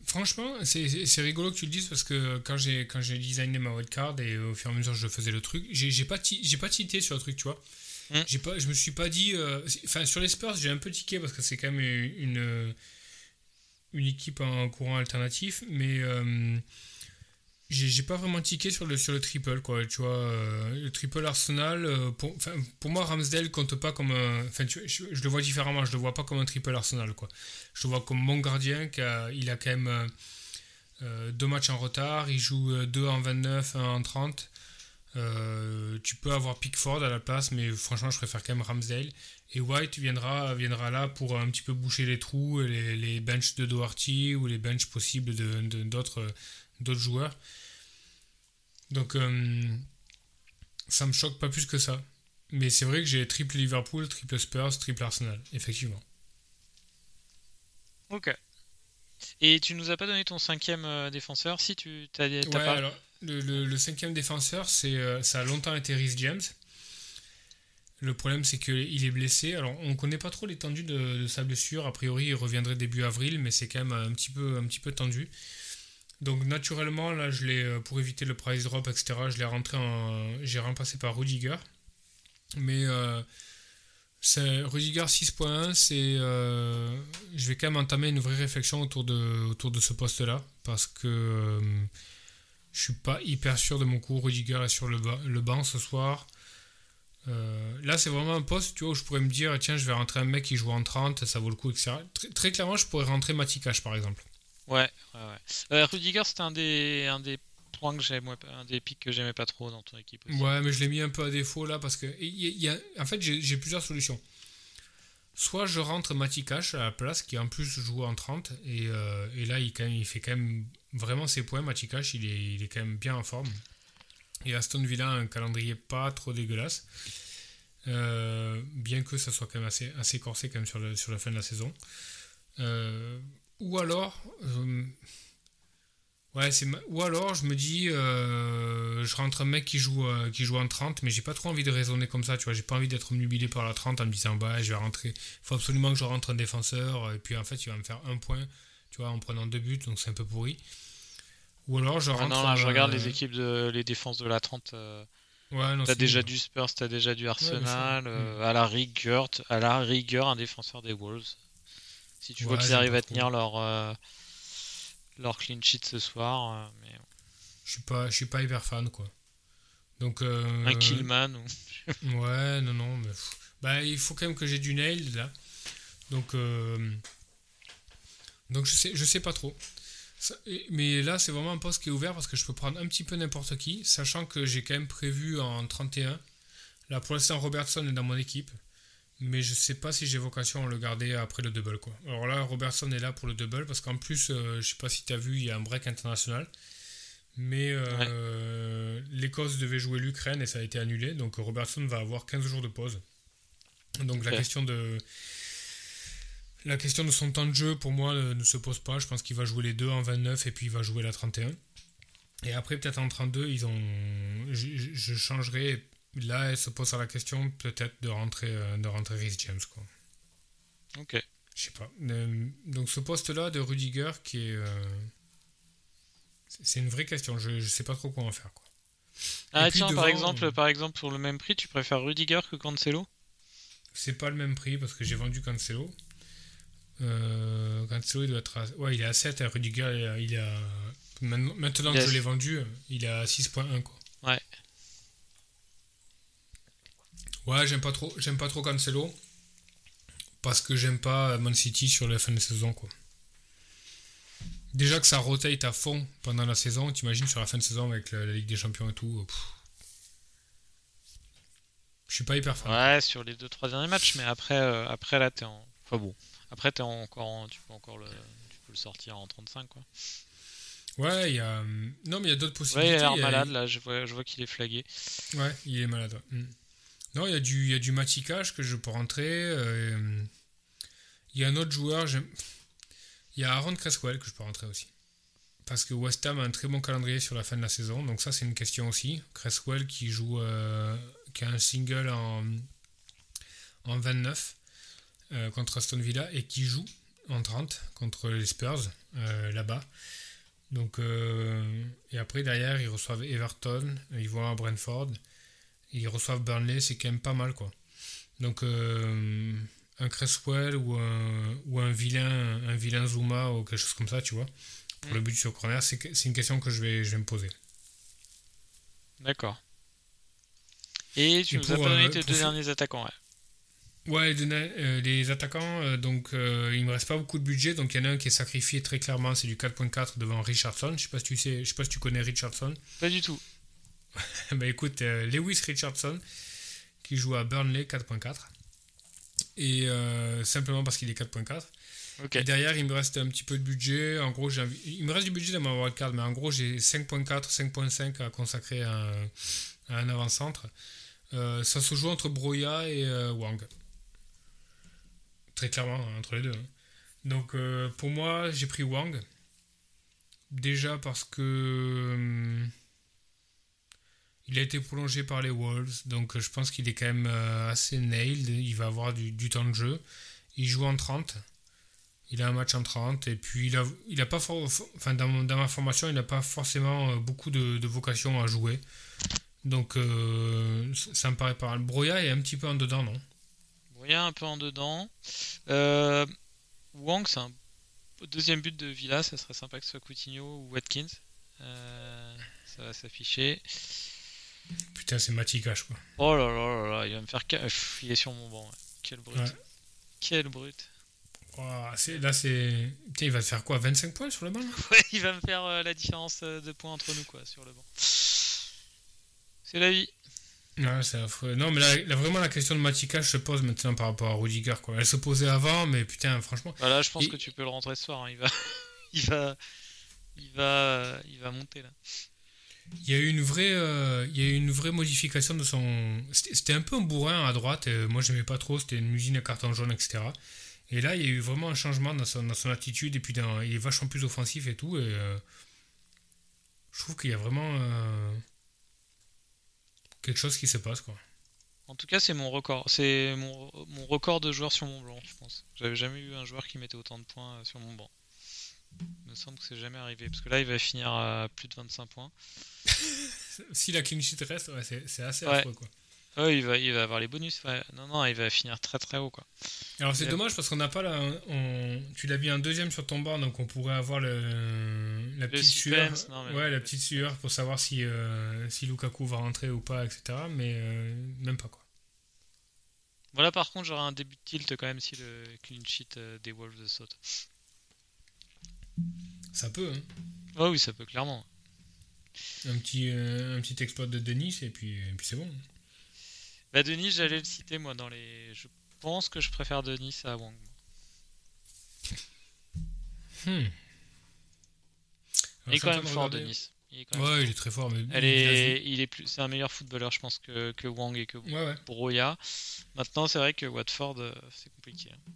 franchement, c'est rigolo que tu le dises parce que quand j'ai quand j'ai designé ma wildcard et au fur et à mesure je faisais le truc, j'ai pas j'ai pas tité sur le truc, tu vois. Hmm. J'ai pas, je me suis pas dit, euh, enfin sur les Spurs j'ai un peu tiqué parce que c'est quand même une une équipe en courant alternatif, mais j'ai pas vraiment tiqué sur le, sur le triple, quoi. Tu vois, euh, le triple Arsenal, euh, pour, pour moi, Ramsdale compte pas comme un. Enfin, je, le vois différemment, je le vois pas comme un triple Arsenal, quoi. Je le vois comme mon gardien, qui a, il a quand même euh, deux matchs en retard, il joue deux en 29, un en 30. Tu peux avoir Pickford à la place, mais franchement, je préfère quand même Ramsdale. Et White viendra, viendra là pour un petit peu boucher les trous, les, les benches de Doherty ou les benches possibles d'autres. De, d'autres joueurs. Donc euh, ça me choque pas plus que ça. Mais c'est vrai que j'ai triple Liverpool, triple Spurs, triple Arsenal, effectivement. Ok. Et tu nous as pas donné ton cinquième euh, défenseur Si tu as, ouais, alors, le, cinquième défenseur, euh, ça a longtemps été Rhys James. Le problème, c'est qu'il est blessé. Alors, on ne connaît pas trop l'étendue de, sa blessure. A priori, il reviendrait début avril, mais c'est quand même un petit peu, tendu. Donc naturellement, là, je l'ai, euh, pour éviter le price drop, etc., je l'ai rentré en. J'ai remplacé par Rudiger. Mais euh, Rudiger 6.1, c'est. Euh, je vais quand même entamer une vraie réflexion autour de, ce poste-là. Parce que je suis pas hyper sûr de mon coup. Rudiger est sur le, le banc ce soir. là, c'est vraiment un poste tu vois, où je pourrais me dire tiens, je vais rentrer un mec qui joue en 30, ça vaut le coup, etc. Très, clairement, je pourrais rentrer Matikash par exemple. Ouais, ouais, ouais. Euh, Rudiger, c'était un des, un des points que j'aime, un des pics que j'aimais pas trop dans ton équipe. Ouais, mais je l'ai mis un peu à défaut là parce que, y a, en fait, j'ai plusieurs solutions. soit je rentre Matikash à la place, qui en plus joue en 30, et, euh, et là il, quand même, il, fait quand même vraiment ses points. Matikash, il est, il est quand même bien en forme. Et Aston Villa un calendrier pas trop dégueulasse. Euh, bien que ça soit quand même assez, assez corsé quand même sur, le, sur la fin de la saison. Euh, ou alors, ouais, c'est ou alors je me dis, euh, je rentre un mec qui joue, qui joue en 30, mais j'ai pas trop envie de raisonner comme ça, tu vois, j'ai pas envie d'être nubilé par la 30 en me disant, bah, je vais rentrer, faut absolument que je rentre un défenseur, et puis en fait, il va me faire un point, tu vois, en prenant deux buts, donc c'est un peu pourri. Ou alors je rentre. non, là, je regarde les équipes de les défenses de la 30. Ouais, t'as déjà du Spurs, t'as déjà du Arsenal, euh, à la rigueur, à la rigueur, un défenseur des Wolves. Si tu vois qu'ils arrivent à tenir leur euh, leur clean sheet ce soir, euh, mais je suis pas, je suis pas hyper fan quoi. Donc un Killman. ouais, non, non, mais bah il faut quand même que j'ai du nail là. Donc donc je sais, je sais pas trop mais là, c'est vraiment un poste qui est ouvert parce que je peux prendre un petit peu n'importe qui, sachant que j'ai quand même prévu en 31. Là, pour l'instant, Robertson est dans mon équipe, mais je sais pas si j'ai vocation à le garder après le double. Quoi. Alors là, Robertson est là pour le double parce qu'en plus, euh, je sais pas si tu as vu, il y a un break international. Mais euh, l'Écosse devait jouer l'Ukraine et ça a été annulé. Donc Robertson va avoir 15 jours de pause. Donc la question de la question de son temps de jeu, pour moi, ne se pose pas. Je pense qu'il va jouer les deux en 29 et puis il va jouer la 31. Et après, peut-être en 32, ils ont... je, changerai. Là, elle se pose la question peut-être de rentrer, euh, de rentrer Rhys James. Quoi. Ok. Je sais pas. Euh, donc ce poste-là de Rudiger, qui est... Euh, c'est une vraie question. Je ne sais pas trop quoi en faire. Quoi. Ah tiens, par, exemple, par exemple, pour le même prix, tu préfères Rudiger que Cancelo? C'est pas le même prix parce que j'ai vendu Cancelo. Euh, il doit être à... Ouais, il est à 7 et Rudiger, il est à... Maintenant que je l'ai vendu, il est à 6.1 quoi. Ouais. Ouais, j'aime pas trop, j'aime pas trop Cancelo parce que j'aime pas Man City sur la fin de saison quoi. Déjà que ça rotate à fond pendant la saison, t'imagines sur la fin de saison avec la, Ligue des Champions et tout. Je suis pas hyper fan. Ouais, sur les 2-3 derniers matchs, mais après, euh, après là, t'es en. Enfin bon. Après, es encore, tu peux encore le, tu peux le sortir en 35, quoi. Ouais, il y a. Non, mais il y a d'autres possibilités. Ouais, il a l'air malade, là, je vois, je vois qu'il est flagué. Ouais, il est malade. Hmm. Non, il y a du, il y a du maticage que je peux rentrer. Euh, il y a un autre joueur, il y a Aaron Cresswell que je peux rentrer aussi. Parce que West Ham a un très bon calendrier sur la fin de la saison, donc ça c'est une question aussi. Cresswell qui joue, euh, qui a un single en, en 29. Euh, contre Aston Villa et qui joue en 30 contre les Spurs euh, là-bas. Donc, euh, et après, derrière, ils reçoivent Everton, ils vont à Brentford, ils reçoivent Burnley, c'est quand même pas mal quoi. Donc, un Cresswell ou un, ou un vilain un vilain Zuma ou quelque chose comme ça, tu vois, pour le but sur corner, c'est une question que je vais, je vais me poser. D'accord. Et tu nous as donné tes deux derniers attaquants, ouais. Ouais, euh, les attaquants, euh, donc euh, il me reste pas beaucoup de budget, donc il y en a un qui est sacrifié très clairement, c'est du 4.4 devant Richardson. Je sais pas si tu sais, je sais pas si tu connais Richardson. Pas du tout. bah écoute, Lewis Richardson qui joue à Burnley 4.4 et simplement parce qu'il est 4.4. Et derrière, il me reste un petit peu de budget. En gros, il me reste du budget dans ma wildcard, mais en gros, j'ai 5.4, 5.5 à consacrer à un, à un avant-centre. ça se joue entre Broya et Wang très clairement hein, entre les deux. Hein. Donc euh, pour moi, j'ai pris Wang. Déjà parce que hum, il a été prolongé par les Wolves, donc je pense qu'il est quand même euh, assez nailed. Il va avoir du, temps de jeu. Il joue en 30. Il a un match en 30 et puis il a, pas enfin dans, ma formation, il n'a pas forcément euh, beaucoup de, vocation à jouer. Donc ça me paraît pas mal. Broya est un petit peu en dedans, non? Un peu en dedans. Euh, Wang, c'est un deuxième but de Villa, ça serait sympa que ce soit Coutinho ou Watkins. Euh, ça va s'afficher. Putain, c'est Matikash quoi. Oh là là là là, il va me faire. il est sur mon banc. Quel brut. Quel brut. là, c'est. il va faire quoi 25 points sur le banc Ouais, il va me faire euh, la différence de points entre nous quoi, sur le banc. C'est la vie. Ouais, c'est affreux. Non, mais là, là, vraiment, la question de Matika se pose maintenant par rapport à Rudiger. Quoi. Elle se posait avant, mais putain, franchement. Voilà, je pense Et- que tu peux le rentrer ce soir. hein. Il va, il va, il va, il va monter là. Il y a eu une vraie, euh, il y a eu une vraie modification de son. C'était un peu un bourrin à droite. euh, moi, j'aimais pas trop. C'était une usine à carton jaune, etc. Et là, il y a eu vraiment un changement dans son, dans son attitude. Et puis, dans, il est vachement plus offensif et tout. Et euh, je trouve qu'il y a vraiment euh, quelque chose qui se passe, quoi. En tout cas, c'est mon record. C'est mon, mon record de joueur sur mon banc, je pense. J'avais jamais eu un joueur qui mettait autant de points euh, sur mon banc. Il me semble que c'est jamais arrivé. Parce que là, il va finir à plus de 25 points. Si la clean sheet reste, ouais, c'est assez Ouais. affreux, quoi. Oh, il va, il va avoir les bonus. ouais. Non, non, il va finir très très haut, quoi. Alors c'est dommage parce qu'on n'a pas la. on- tu l'as mis un deuxième sur ton bar donc on pourrait avoir le, la petite sueur. non, ouais, la petite sueur pour savoir si, euh, si Lukaku va rentrer ou pas, etc. Mais euh, même pas quoi. Voilà, par contre, j'aurai un début de tilt quand même si le clean sheet euh, des Wolves saute. Ça peut, hein. Oh oui, ça peut clairement. Un petit, euh, un petit exploit de Denis et puis, et puis c'est bon. Bah, Denis, j'allais le citer moi dans les. Je pense que je préfère Denis à Wang. Hmm. Il est quand même fort, regarder. Denis. Il est quand même Ouais, il est très fort. Mais Elle il est, il est plus, c'est un meilleur footballeur, je pense, que, que Wang et que Ouais, ouais. Broya. Maintenant, c'est vrai que Watford, euh, c'est compliqué. hein.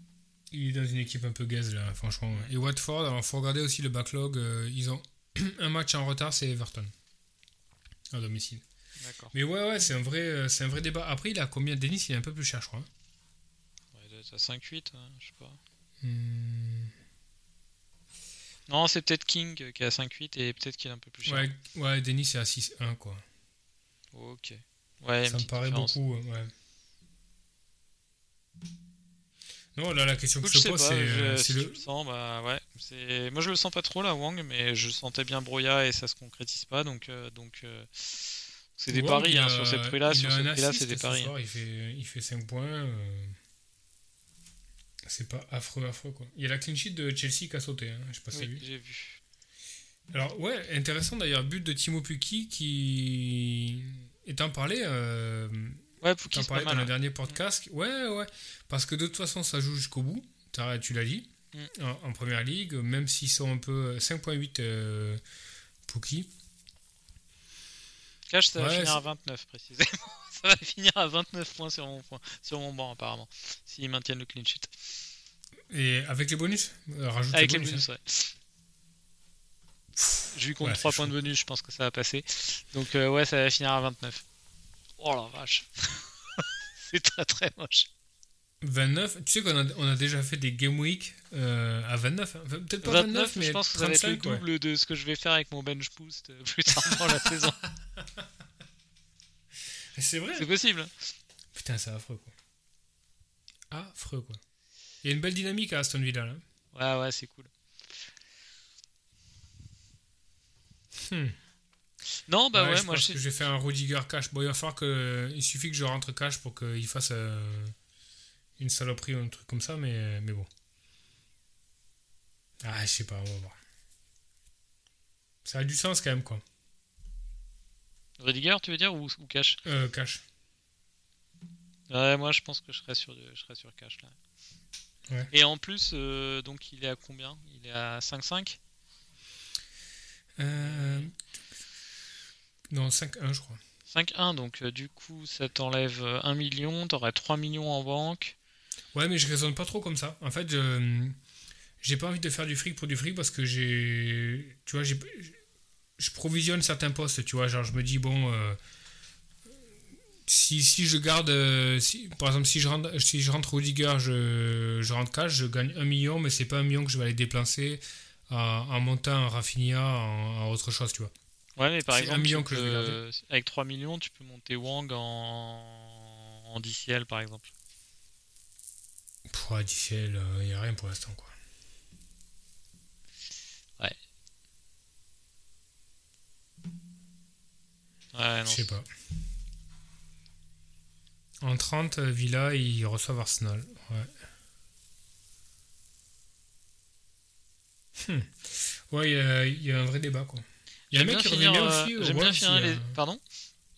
Il est dans une équipe un peu gaze là, franchement. Et Watford, alors faut regarder aussi le backlog. euh, ils ont un match en retard, c'est Everton. À domicile. Mais ouais, ouais, c'est un, vrai, euh, c'est un vrai débat. Après, il a combien Denis Il est un peu plus cher, je crois. Ouais, il doit être à 5-8, hein, je sais pas. Hmm, Non, c'est peut-être King qui est à 5-8 et peut-être qu'il est un peu plus cher. Ouais, ouais, Denis, c'est à 6-1, quoi. Ok. Ouais, Ça me paraît différence. beaucoup, ouais. Non, là, la question que je pose, c'est euh, si le. le sens, bah ouais. Moi je le sens pas trop là, Wang, mais je sentais bien Broya et ça se concrétise pas, donc euh, donc euh, c'est des paris hein, sur ces prix-là, sur un prix-là, c'est des ce paris. hein. soir, il, fait, il fait 5 points. euh, C'est pas affreux, affreux, quoi. Il y a la clean sheet de Chelsea qui a sauté, hein, je sais pas si t'as Oui, vu. j'ai vu. Alors, ouais, intéressant d'ailleurs, but de Timo Pukki qui. Étant parlé, euh, Ouais, parlais dans le ouais. dernier podcast. Ouais, ouais. Parce que de toute façon, ça joue jusqu'au bout. Tu l'as dit. Mm. En, en première ligue, même s'ils sont un peu. 5.8 euh, Pookie. Cash, ça va Ouais, finir à c'est- 29 précisément. ça va finir à 29 points sur mon, point, sur mon banc apparemment, s'ils maintiennent le clean sheet. Et avec les bonus? Euh, Rajoute Avec les les bonus. ouais. Je lui compte Ouais, 3 c'est points de bonus, je pense que ça va passer. Donc euh, ouais, ça va finir à 29. Oh la vache. c'est très très moche. 29. Tu sais qu'on a, on a déjà fait des Game Week euh, à 29. hein. Peut-être pas 29, 29, mais je pense que ça va être le 35. ouais. double de ce que je vais faire avec mon bench boost euh, plus tard dans la saison. C'est vrai. C'est possible. hein. Putain, c'est affreux, quoi. Affreux, quoi. Il y a une belle dynamique à Aston Villa, là. Ouais, ouais, c'est cool. Hmm. Non, bah ouais, je moi pense je que je vais faire un Rudiger cash. Bon, il va falloir que. Il suffit que je rentre cash pour qu'il fasse euh, une saloperie ou un truc comme ça, mais, mais bon. Ah, je sais pas, on va voir. Ça a du sens quand même, quoi. Rudiger, tu veux dire, ou, ou Cash? Euh, cash. Ouais, moi je pense que je serais sur, du- je serais sur Cash là. Ouais. Et en plus, euh, donc il est à combien? Il est à 5-5 Euh... Non, 5-1, je crois. 5-1, donc euh, du coup ça t'enlève euh, 1 million, t'aurais 3 millions en banque. Ouais, mais je raisonne pas trop comme ça. En fait. J'ai pas envie de faire du fric pour du fric parce que j'ai. Tu vois, j'ai. Je provisionne certains postes, tu vois. Genre, je me dis, bon. euh, si, si je garde. euh, si, par exemple, si je rentre, si je rentre Rudiger, je, je rentre cash, je gagne 1 million, mais c'est pas un million que je vais aller déplacer en, en montant un Rafinha en, en autre chose, tu vois. Ouais, mais par un exemple, million je vais avec 3 millions, tu peux monter Wang en, en DCL par exemple. Pour DCL, il n'y a rien pour l'instant, quoi. Ouais, non. Je sais pas. En 30, euh, Villa, ils reçoivent Arsenal. Ouais. Hmm. Ouais, il y a- il y, a un vrai débat, quoi. Il y a un mec bien qui revient bien euh, aussi. au bien Wolves. Pardon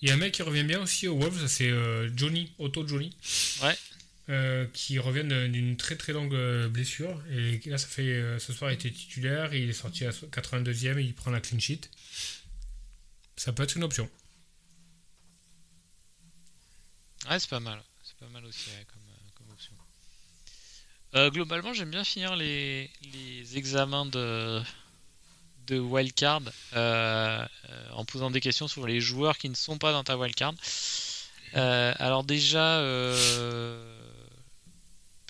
Il y a un mec qui revient bien aussi au Wolves, c'est euh, Johnny, Otto Johnny. Ouais. Euh, qui revient d'une très très longue euh, blessure. Et là, ça fait, ce soir, il était titulaire. il est sorti à 82e et il prend la clean sheet. Ça peut être une option. Ouais, c'est pas mal. C'est pas mal aussi comme, option. globalement, j'aime bien finir les, les examens de, de wildcard euh, en posant des questions sur les joueurs qui ne sont pas dans ta wildcard. Euh, alors déjà, euh,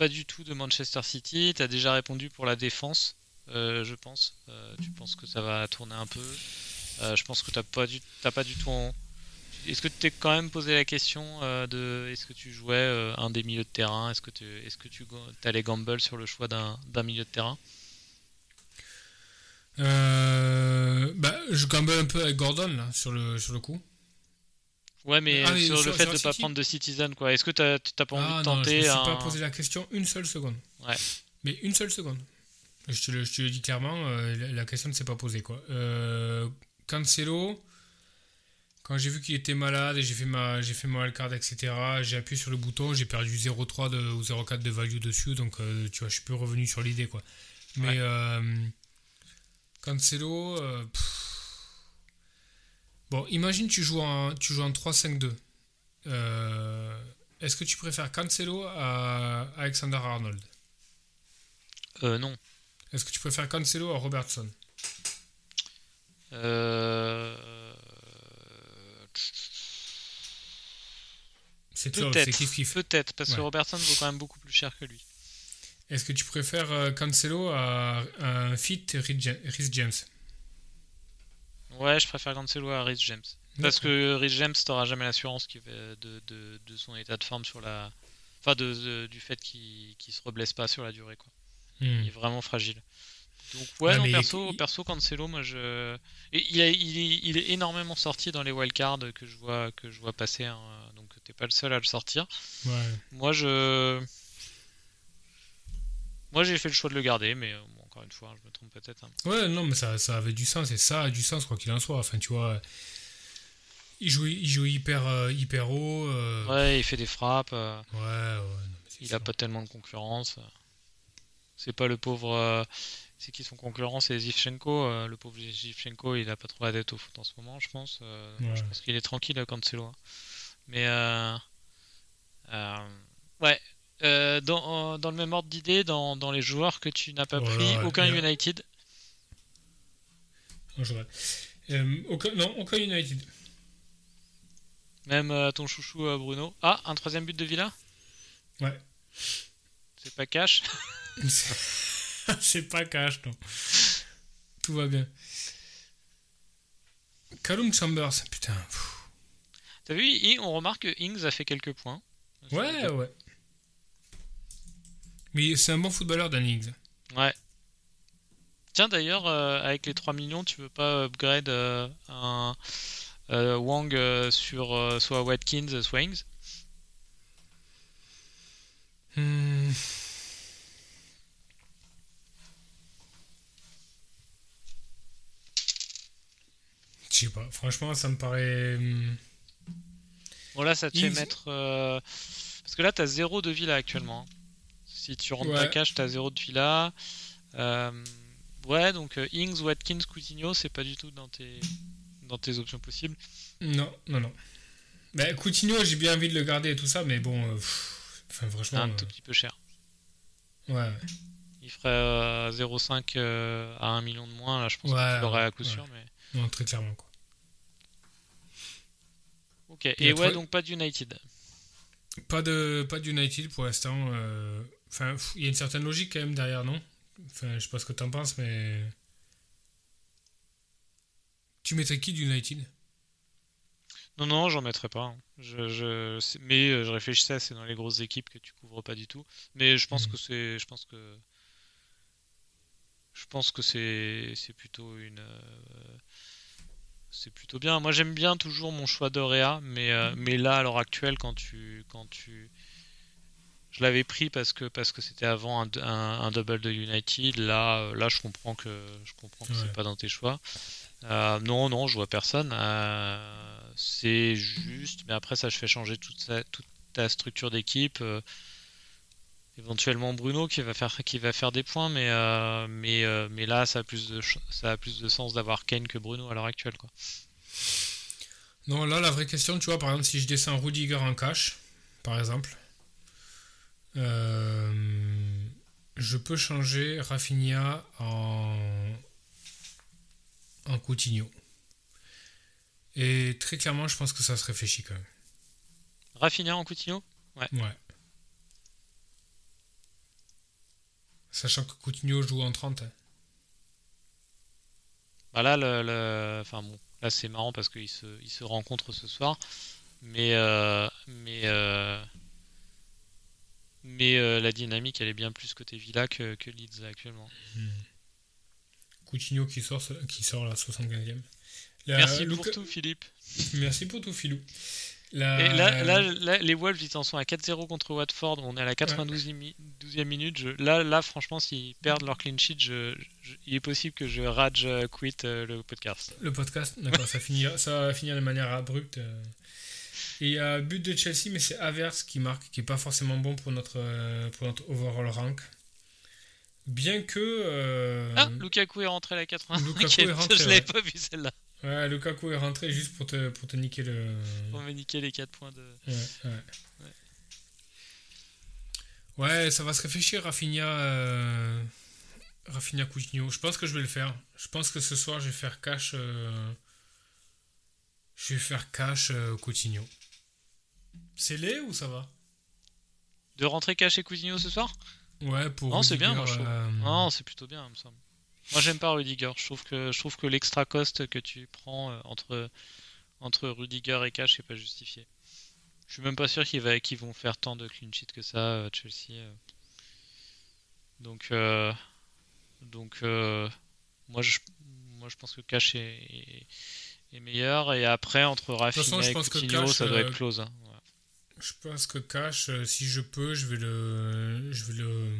pas du tout de Manchester City. Tu as déjà répondu pour la défense, je pense. tu penses que ça va tourner un peu? je pense que tu n'as pas, du, pas du tout en... Est-ce que tu t'es quand même posé la question de est-ce que tu jouais un des milieux de terrain? Est-ce que tu est-ce que tu allais gamble sur le choix d'un milieu de terrain? Euh, bah, je gamble un peu avec Gordon là, sur, le, sur le coup. Ouais, mais ah, sur, le fait de ne pas prendre de Citizen, quoi. Est-ce que tu n'as pas envie ah, de tenter non, je me suis pas posé la question une seule seconde. Ouais. Mais une seule seconde. Je te le, je te le dis clairement, euh, la, question ne s'est pas posée, quoi. Euh, Cancelo, quand j'ai vu qu'il était malade et j'ai fait ma, j'ai fait ma wildcard, etc., j'ai appuyé sur le bouton, j'ai perdu 0,3 ou 0,4 de value dessus, donc tu vois, je suis plus revenu sur l'idée, quoi. Mais. Cancelo. Euh, bon, imagine tu joues en, tu joues en 3-5-2. Euh, est-ce que tu préfères Cancelo à Alexander Arnold? Euh, Non. Est-ce que tu préfères Cancelo à Robertson? Euh... C'est peut-être, peut-être, parce que Robertson vaut quand même beaucoup plus cher que lui. Est-ce que tu préfères euh, Cancelo à un fit Rhys James? Ouais, je préfère Cancelo à Rhys James. Parce que Rhys James, t'auras jamais l'assurance de, de, de, son état de forme sur la. Enfin, de, du fait qu'il ne se reblesse pas sur la durée. Quoi. Hmm. Il est vraiment fragile. Donc, ouais, non, perso, perso, Cancelo, moi je. il, il, est, énormément sorti dans les wildcards que je vois, que je vois passer. Hein. Donc, t'es pas le seul à le sortir. Ouais. Moi, je. Moi, j'ai fait le choix de le garder, mais euh, encore une fois, je me trompe peut-être. Hein. Ouais, non, mais ça, ça avait du sens, et ça a du sens, quoi qu'il en soit. Enfin, tu vois, il joue, il joue hyper, euh, hyper haut. Euh. Ouais, il fait des frappes. Ouais, ouais. il a pas tellement de concurrence. C'est pas le pauvre. C'est qui son concurrent C'est Zivchenko. le pauvre Zivchenko, il a pas trop la tête au foot en ce moment, je pense. Je pense qu'il est tranquille, Cancelo. Hein. Mais. ouais, euh, dans, dans, le même ordre d'idée, dans, dans, les joueurs que tu n'as pas pris, aucun United euh, aucun, Non, aucun United. Même euh, ton chouchou Bruno. Ah, un troisième but de Villa Ouais. C'est pas cash C'est pas cash, non. Tout va bien. Callum Chambers, putain. T'as vu, on remarque que Ings a fait quelques points. Ouais, ouais. Mais c'est un bon footballeur, Dan Ouais. Tiens, d'ailleurs, euh, avec les 3 millions, tu veux pas upgrade euh, un euh, Wang sur soit Watkins, soit Ings hmm. Je sais pas, franchement, ça me paraît. Hmm. Bon, là, ça te fait mettre. Parce que là, t'as 0 de villa actuellement. Hein. Si tu rentres ta cash, t'as 0 de fila. Euh, ouais, donc euh, Ings, Watkins, Coutinho, c'est pas du tout dans tes, dans tes options possibles. Non, non, non. Bah, Coutinho, j'ai bien envie de le garder et tout ça, mais bon, euh, enfin, franchement. Un tout petit peu cher. Ouais, Il ferait 0,5 à 1 million de moins, là, je pense que tu l'aurais à coup sûr. Mais... Non, très clairement, quoi. Ok, et ouais, donc pas d'United. Pas de pas d'United pour l'instant. Enfin, il y a une certaine logique quand même derrière, non? Enfin, je sais pas ce que t'en penses, mais. Tu mettrais qui d'United Non, non, j'en mettrais pas. Hein. Je, je, mais euh, je réfléchissais, c'est dans les grosses équipes que tu couvres pas du tout. Mais je pense hmm. que c'est. Je pense que. Je pense que c'est, c'est plutôt une. Euh, c'est plutôt bien. Moi, j'aime bien toujours mon choix d'Orea, mais, euh, mais là, à l'heure actuelle, quand tu, quand tu, je l'avais pris parce que parce que c'était avant un, double de United. Là, euh, là, je comprends que je comprends que c'est pas dans tes choix. Euh, non, non, je vois personne. Euh, c'est juste, mais après ça, je fais changer toute, sa- toute ta structure d'équipe. euh, éventuellement Bruno qui va faire, qui va faire des points, mais, mais, mais là, ça a plus de, ça a plus de sens d'avoir Kane que Bruno à l'heure actuelle. Quoi. Non, là, la vraie question, tu vois, par exemple, si je descends Rudiger en cash, par exemple, euh, je peux changer Rafinha en, en Coutinho. Et très clairement, je pense que ça se réfléchit quand même. Rafinha en Coutinho? Ouais. Sachant que Coutinho joue en 30. hein. Bah là, le, le- enfin bon, là c'est marrant parce qu'ils se, ils se rencontrent ce soir, mais euh, mais euh, mais euh, la dynamique elle est bien plus côté Villa que, que Leeds actuellement. Coutinho qui sort, qui sort la 75e. La- Merci Luka- pour tout, Philippe. Merci pour tout. La- Et là, là, là, les Wolves ils en sont à 4-0 contre Watford, on est à la 92e, mi- 12e minute. Je- là, là, franchement, s'ils perdent leur clean sheet, je- je- il est possible que je rage euh, quit euh, le podcast. Le podcast, d'accord, ça, finit, ça va finir de manière abrupte. Euh. Et il y a but de Chelsea, mais c'est Averse qui marque, qui est pas forcément bon pour notre, euh, pour notre overall rank. Bien que. euh, Ah, Lukaku est rentré à la 80. Lukaku est rentré, je l'avais ouais. pas vu celle-là. ouais, Lukaku est rentré juste pour te, pour te niquer le. On va niquer les 4 points de. Ouais, ouais. Ouais, ça va se réfléchir, Rafinha. Euh... Rafinha Coutinho. Je pense que je vais le faire. Je pense que ce soir, je vais faire cash. euh, Je vais faire cash euh, Coutinho. C'est laid ou ça va De rentrer caché Coutinho ce soir Ouais, pour. Non, c'est bien, moi, je trouve. euh, Non, c'est plutôt bien, il me semble. Moi, j'aime pas Rudiger. Je trouve que, je trouve que l'extra cost que tu prends euh, entre, entre Rudiger et Cash n'est pas justifié. Je suis même pas sûr qu'ils vont faire tant de clean sheet que ça, euh, Chelsea. Donc, euh, donc euh, moi, je, moi, je pense que Cash est, est, est meilleur. Et après, entre Rafinha et Coutinho, ça doit être close. hein. Ouais. Je pense que cash, euh, si je peux, je vais le. Je vais le.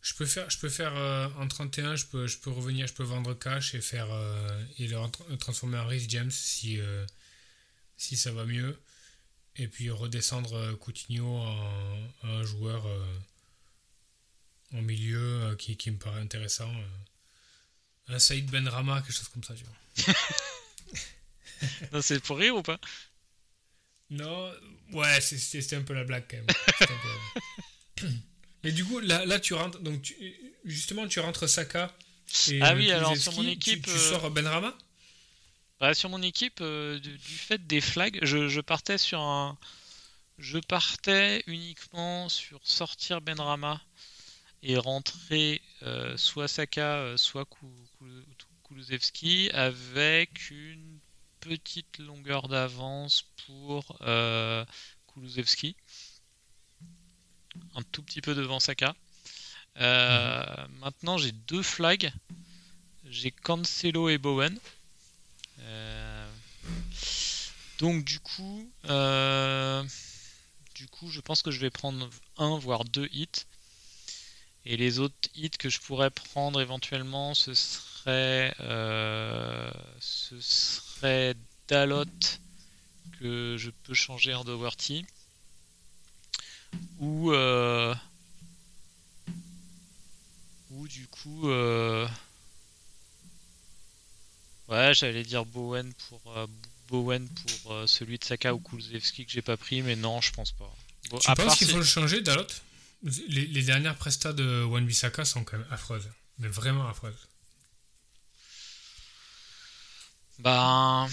Je peux faire, je peux faire euh, en 31, je peux, je peux revenir, je peux vendre cash et faire euh, et le tra- transformer en Rhys James si, si ça va mieux. Et puis redescendre Coutinho en, un joueur en milieu qui, qui me paraît intéressant. Un Saïd Benrama, quelque chose comme ça, tu vois. C'est pour rire ou pas? Non, ouais, c'était un peu la blague quand même. Peu. Mais du coup, là, là tu rentres, donc tu- justement, tu rentres Saka. Et Ah euh, oui, alors, sur mon équipe, Tu, tu euh, sors Benrama Bah, sur mon équipe, euh, du, du fait des flags, je, je partais sur un. Je partais uniquement sur sortir Benrama et rentrer euh, soit Saka, euh, soit Kulusevski avec une petite longueur d'avance pour euh, Kulusevski. Un tout petit peu devant Saka. Euh, Maintenant, j'ai deux flags. J'ai Cancelo et Bowen. Euh, donc du coup, euh, du coup, je pense que je vais prendre un voire deux hits. Et les autres hits que je pourrais prendre éventuellement, ce serait, euh, ce serait Dalot que je peux changer en Dowerty ou euh, ou du coup. euh, Ouais, j'allais dire Bowen pour Bowen pour celui de Saka ou Kulusevski que j'ai pas pris, mais non, je pense pas. Bon, Tu à penses qu'il faut le changer, Dalot? Les, les dernières prestats de Wan Bissaka sont quand même affreuses. Mais vraiment affreuses. Ben,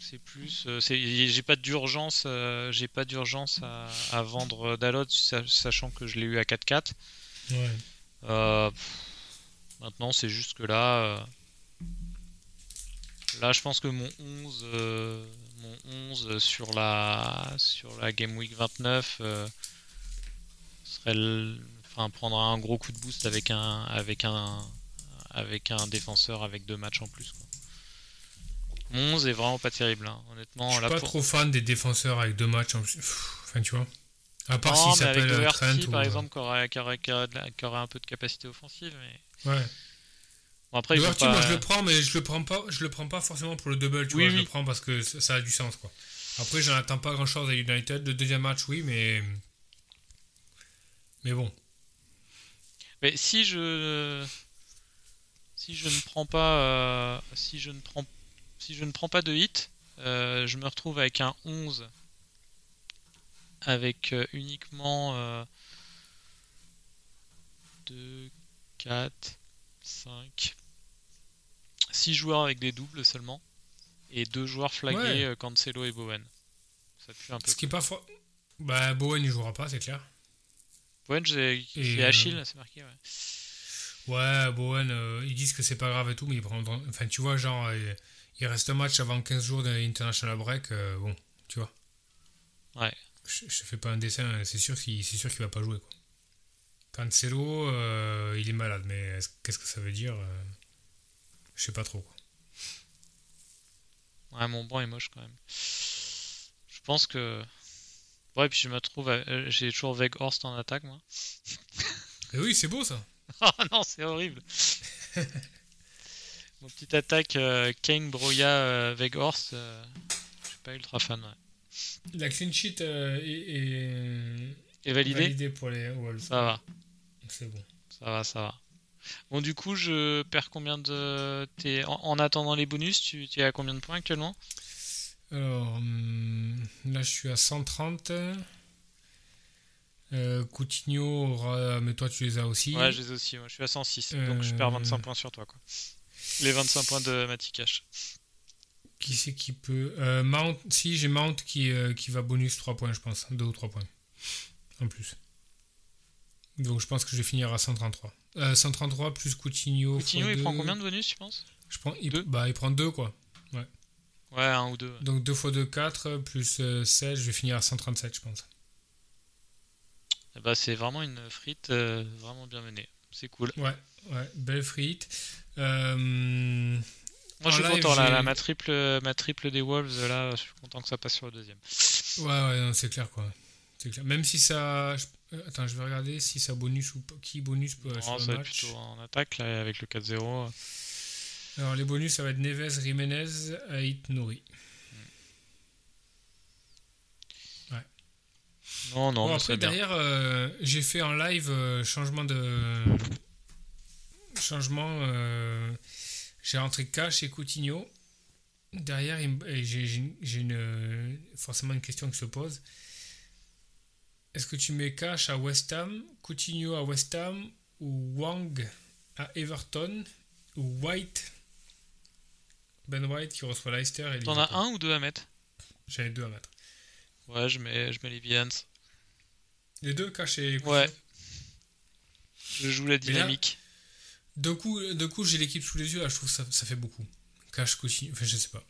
c'est plus, euh, j'ai pas d'urgence, euh, j'ai pas d'urgence à, à vendre Dalot, sa- sachant que je l'ai eu à 4-4. Ouais. Euh, maintenant, c'est juste que là, là, je pense que mon 11, euh, mon 11 sur la sur la Game Week 29 euh, serait, enfin, prendra un gros coup de boost avec un avec un avec un défenseur avec deux matchs en plus. Quoi. Mon 11 est vraiment pas terrible, hein. honnêtement. Je suis là, pas pour- trop fan des défenseurs avec deux matchs en plus. Enfin, tu vois. À part s'il s'appelle euh, Trent ou. par euh, exemple, qui aurait, qui aurait- aurait aurait un peu de capacité offensive, mais Ouais. Bon, après, pas- moi je le prends, mais je le prends pas, je le prends pas forcément pour le double, tu Oui, vois, je oui. le prends parce que ça ça a du sens, quoi. Après, j'en attends pas grand chose à United. Le deuxième match, oui, mais. Mais bon. Mais si je si je ne prends pas euh, si je ne prends si je ne prends pas de hit, euh, je me retrouve avec un 11 avec euh, uniquement euh, 2 4 5 6 joueurs avec des doubles seulement et deux joueurs flagués Ouais. Cancelo et Bowen. Ça pue un peu. Ce qui est pas. Bah, Bowen, il jouera pas, c'est clair. Bowen, j'ai Et, Achille, c'est marqué. Ouais. Ouais, Bowen, euh, ils disent que c'est pas grave et tout, mais ils prendront. Enfin, tu vois, genre, euh, il reste un match avant 15 jours d'International Break, euh, bon, tu vois. Ouais. Je, je fais pas un dessin, c'est sûr qu'il c'est sûr qu'il va pas jouer, quoi. Cancelo, il est malade, mais est-ce- qu'est-ce que ça veut dire Je sais pas trop, quoi. Ouais, mon banc est moche quand même. Je pense que. Ouais, puis je me trouve. à- J'ai toujours Weghorst en attaque, moi. Et oui, c'est beau ça. Oh non, c'est horrible. Mon petite attaque euh, Kane, Broya, euh, Weghorst, euh, je suis pas ultra fan. Ouais. La clean sheet euh, est, est Et validé validée pour les Wolves. Ça va, C'est bon. ça va, ça va. Bon, du coup, je perds combien de. t'es- En, en attendant les bonus, tu, tu es à combien de points actuellement? Alors, hum, là, je suis à 130. Euh, Coutinho aura... Mais toi, tu les as aussi. Ouais, je les ai aussi. Je suis à 106. Donc, je perds Euh, 25 points sur toi, quoi. Les 25 points de Matikash. Qui c'est qui peut euh, Mount, si j'ai Mount qui, euh, qui va bonus 3 points, je pense. 2 ou 3 points. En plus. Donc je pense que je vais finir à 133. Euh, 133 plus Coutinho. Coutinho, il prend combien de bonus, tu penses? Je prends, il, Deux? Bah, il prend 2 quoi. Ouais, un ou deux. Donc 2 fois 2, 4, plus euh, 16, je vais finir à 137, je pense. Bah, c'est vraiment une frite euh, vraiment bien menée. C'est cool. Ouais, ouais, belle frite. Euh, Moi, je suis live, content. Là, ma, triple, ma triple des Wolves, là, je suis content que ça passe sur le deuxième. ouais, ouais, non, c'est clair quoi. C'est clair. Même si ça. euh, Attends, je vais regarder si ça bonus ou pas. Qui bonus peut, Non, sur ça le va être match. plutôt en attaque, là, avec le 4-0. Alors les bonus, ça va être Neves, Jiménez, Ait, Nouri. Non, non, bon, après, derrière, euh, j'ai fait en live euh, changement de. Changement. euh, j'ai rentré Cash et Coutinho. Derrière, j'ai une- forcément une question qui se pose. Est-ce que tu mets Cash à West Ham, Coutinho à West Ham, ou Wang à Everton, ou White Ben White qui reçoit Leicester et T'en as un ou deux à mettre? J'en ai deux à mettre. Ouais, je mets, je mets les Villans. Les deux, Cash et Ouais. Je joue la là- dynamique. De coup, de coup j'ai l'équipe sous les yeux, là, je trouve que ça, ça fait beaucoup. Cash, Coutinho, enfin, je sais pas.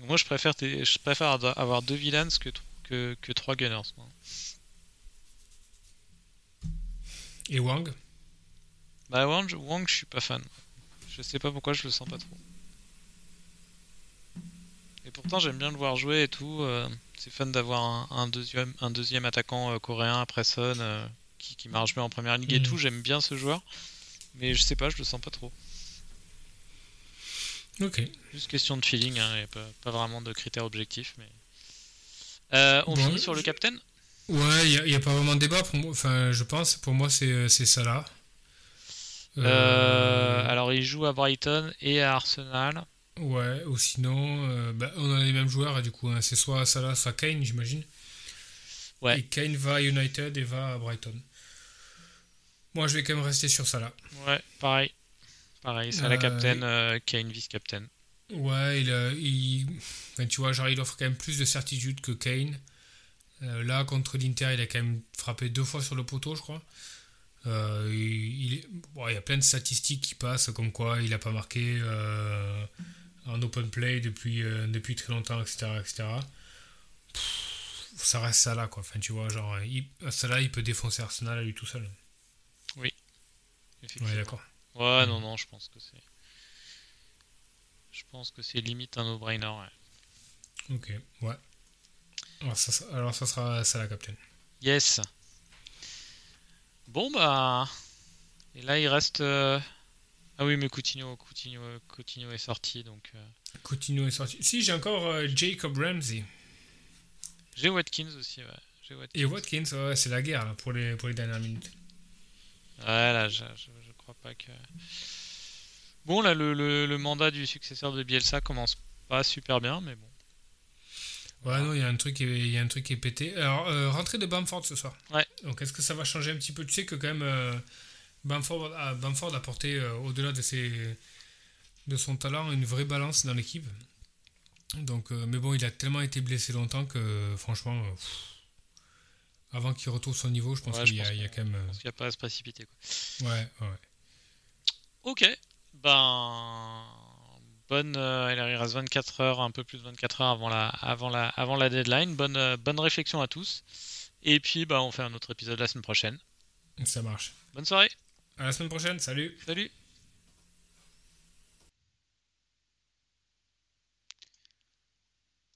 Moi, je préfère, tes- je préfère avoir deux Villans que, que, que trois Gunners. Et Wang? Bah, Wang, Wang, je suis pas fan. Je sais pas pourquoi je le sens pas trop. Et pourtant, j'aime bien le voir jouer et tout. euh, c'est fun d'avoir un, un deuxième, un deuxième attaquant euh, coréen après Son euh, qui, qui marche bien en première ligue et Mhm. tout. J'aime bien ce joueur. Mais je sais pas, je le sens pas trop. Ok. Juste question de feeling, hein, et pas, pas vraiment de critères objectifs. Mais... Euh, on Bon, finit sur le captain Ouais, il n'y a, pas vraiment de débat pour moi. Enfin, je pense, pour moi, c'est. Euh, Euh, Alors, il joue à Brighton et à Arsenal. Ouais, ou sinon, euh, bah, on a les mêmes joueurs, du coup. hein. C'est soit Salah, soit Kane, j'imagine. Ouais. Et Kane va à United et va à Brighton. Moi, je vais quand même rester sur Salah. Ouais, pareil. Pareil, la Euh, captain, euh, Kane vice-captain. Ouais, il, il- enfin, tu vois, genre, il offre quand même plus de certitude que Kane. Là, contre l'Inter, il a quand même frappé deux fois sur le poteau, je crois. Il, il est- bon, il y a plein de statistiques qui passent, comme quoi il n'a pas marqué en open play depuis, euh, depuis très longtemps, etc. etc. Pff, ça reste ça là, quoi. Enfin, tu vois, genre, il, ça là, il peut défoncer Arsenal à lui tout seul. Effectivement. Ouais, d'accord. Ouais, Mhm. non, non, je pense que c'est. Je pense que c'est limite un no-brainer. ouais. Ok, ouais. Alors, ça, alors, ça sera ça la captain. Yes. Bon, bah. Et là, il reste. euh, Ah oui, mais Coutinho, Coutinho, Coutinho est sorti, donc... euh, Coutinho est sorti. Si, j'ai encore euh, Jacob Ramsey. J'ai Watkins aussi, ouais. J'ai Watkins. Et Watkins, ouais, c'est la guerre là, pour, les, pour les dernières minutes. Ouais, là, je, je, je crois pas que... Bon, là, le, le, le mandat du successeur de Bielsa commence pas super bien, mais bon. Ouais, non, il y a un truc qui est, il y a un truc qui est pété. Alors, euh, rentrée de Bamford ce soir. Ouais. Donc, est-ce que ça va changer un petit peu? Tu sais que quand même, euh, Bamford, a, Bamford a porté, euh, au-delà de, ses, de son talent, une vraie balance dans l'équipe. Donc, euh, mais bon, il a tellement été blessé longtemps que, franchement, euh, pff, avant qu'il retrouve son niveau, je pense Ouais, qu'il y, a- y quand même. Je pense qu'il n'y a pas à se précipiter, quoi. ouais, ouais. Ok, ben bonne, euh, il reste 24 heures, un peu plus de 24 heures avant la, avant la, avant la deadline. Bonne, euh, bonne réflexion à tous. Et puis, bah, on fait un autre épisode la semaine prochaine. Ça marche. Bonne soirée. À la semaine prochaine. Salut. Salut.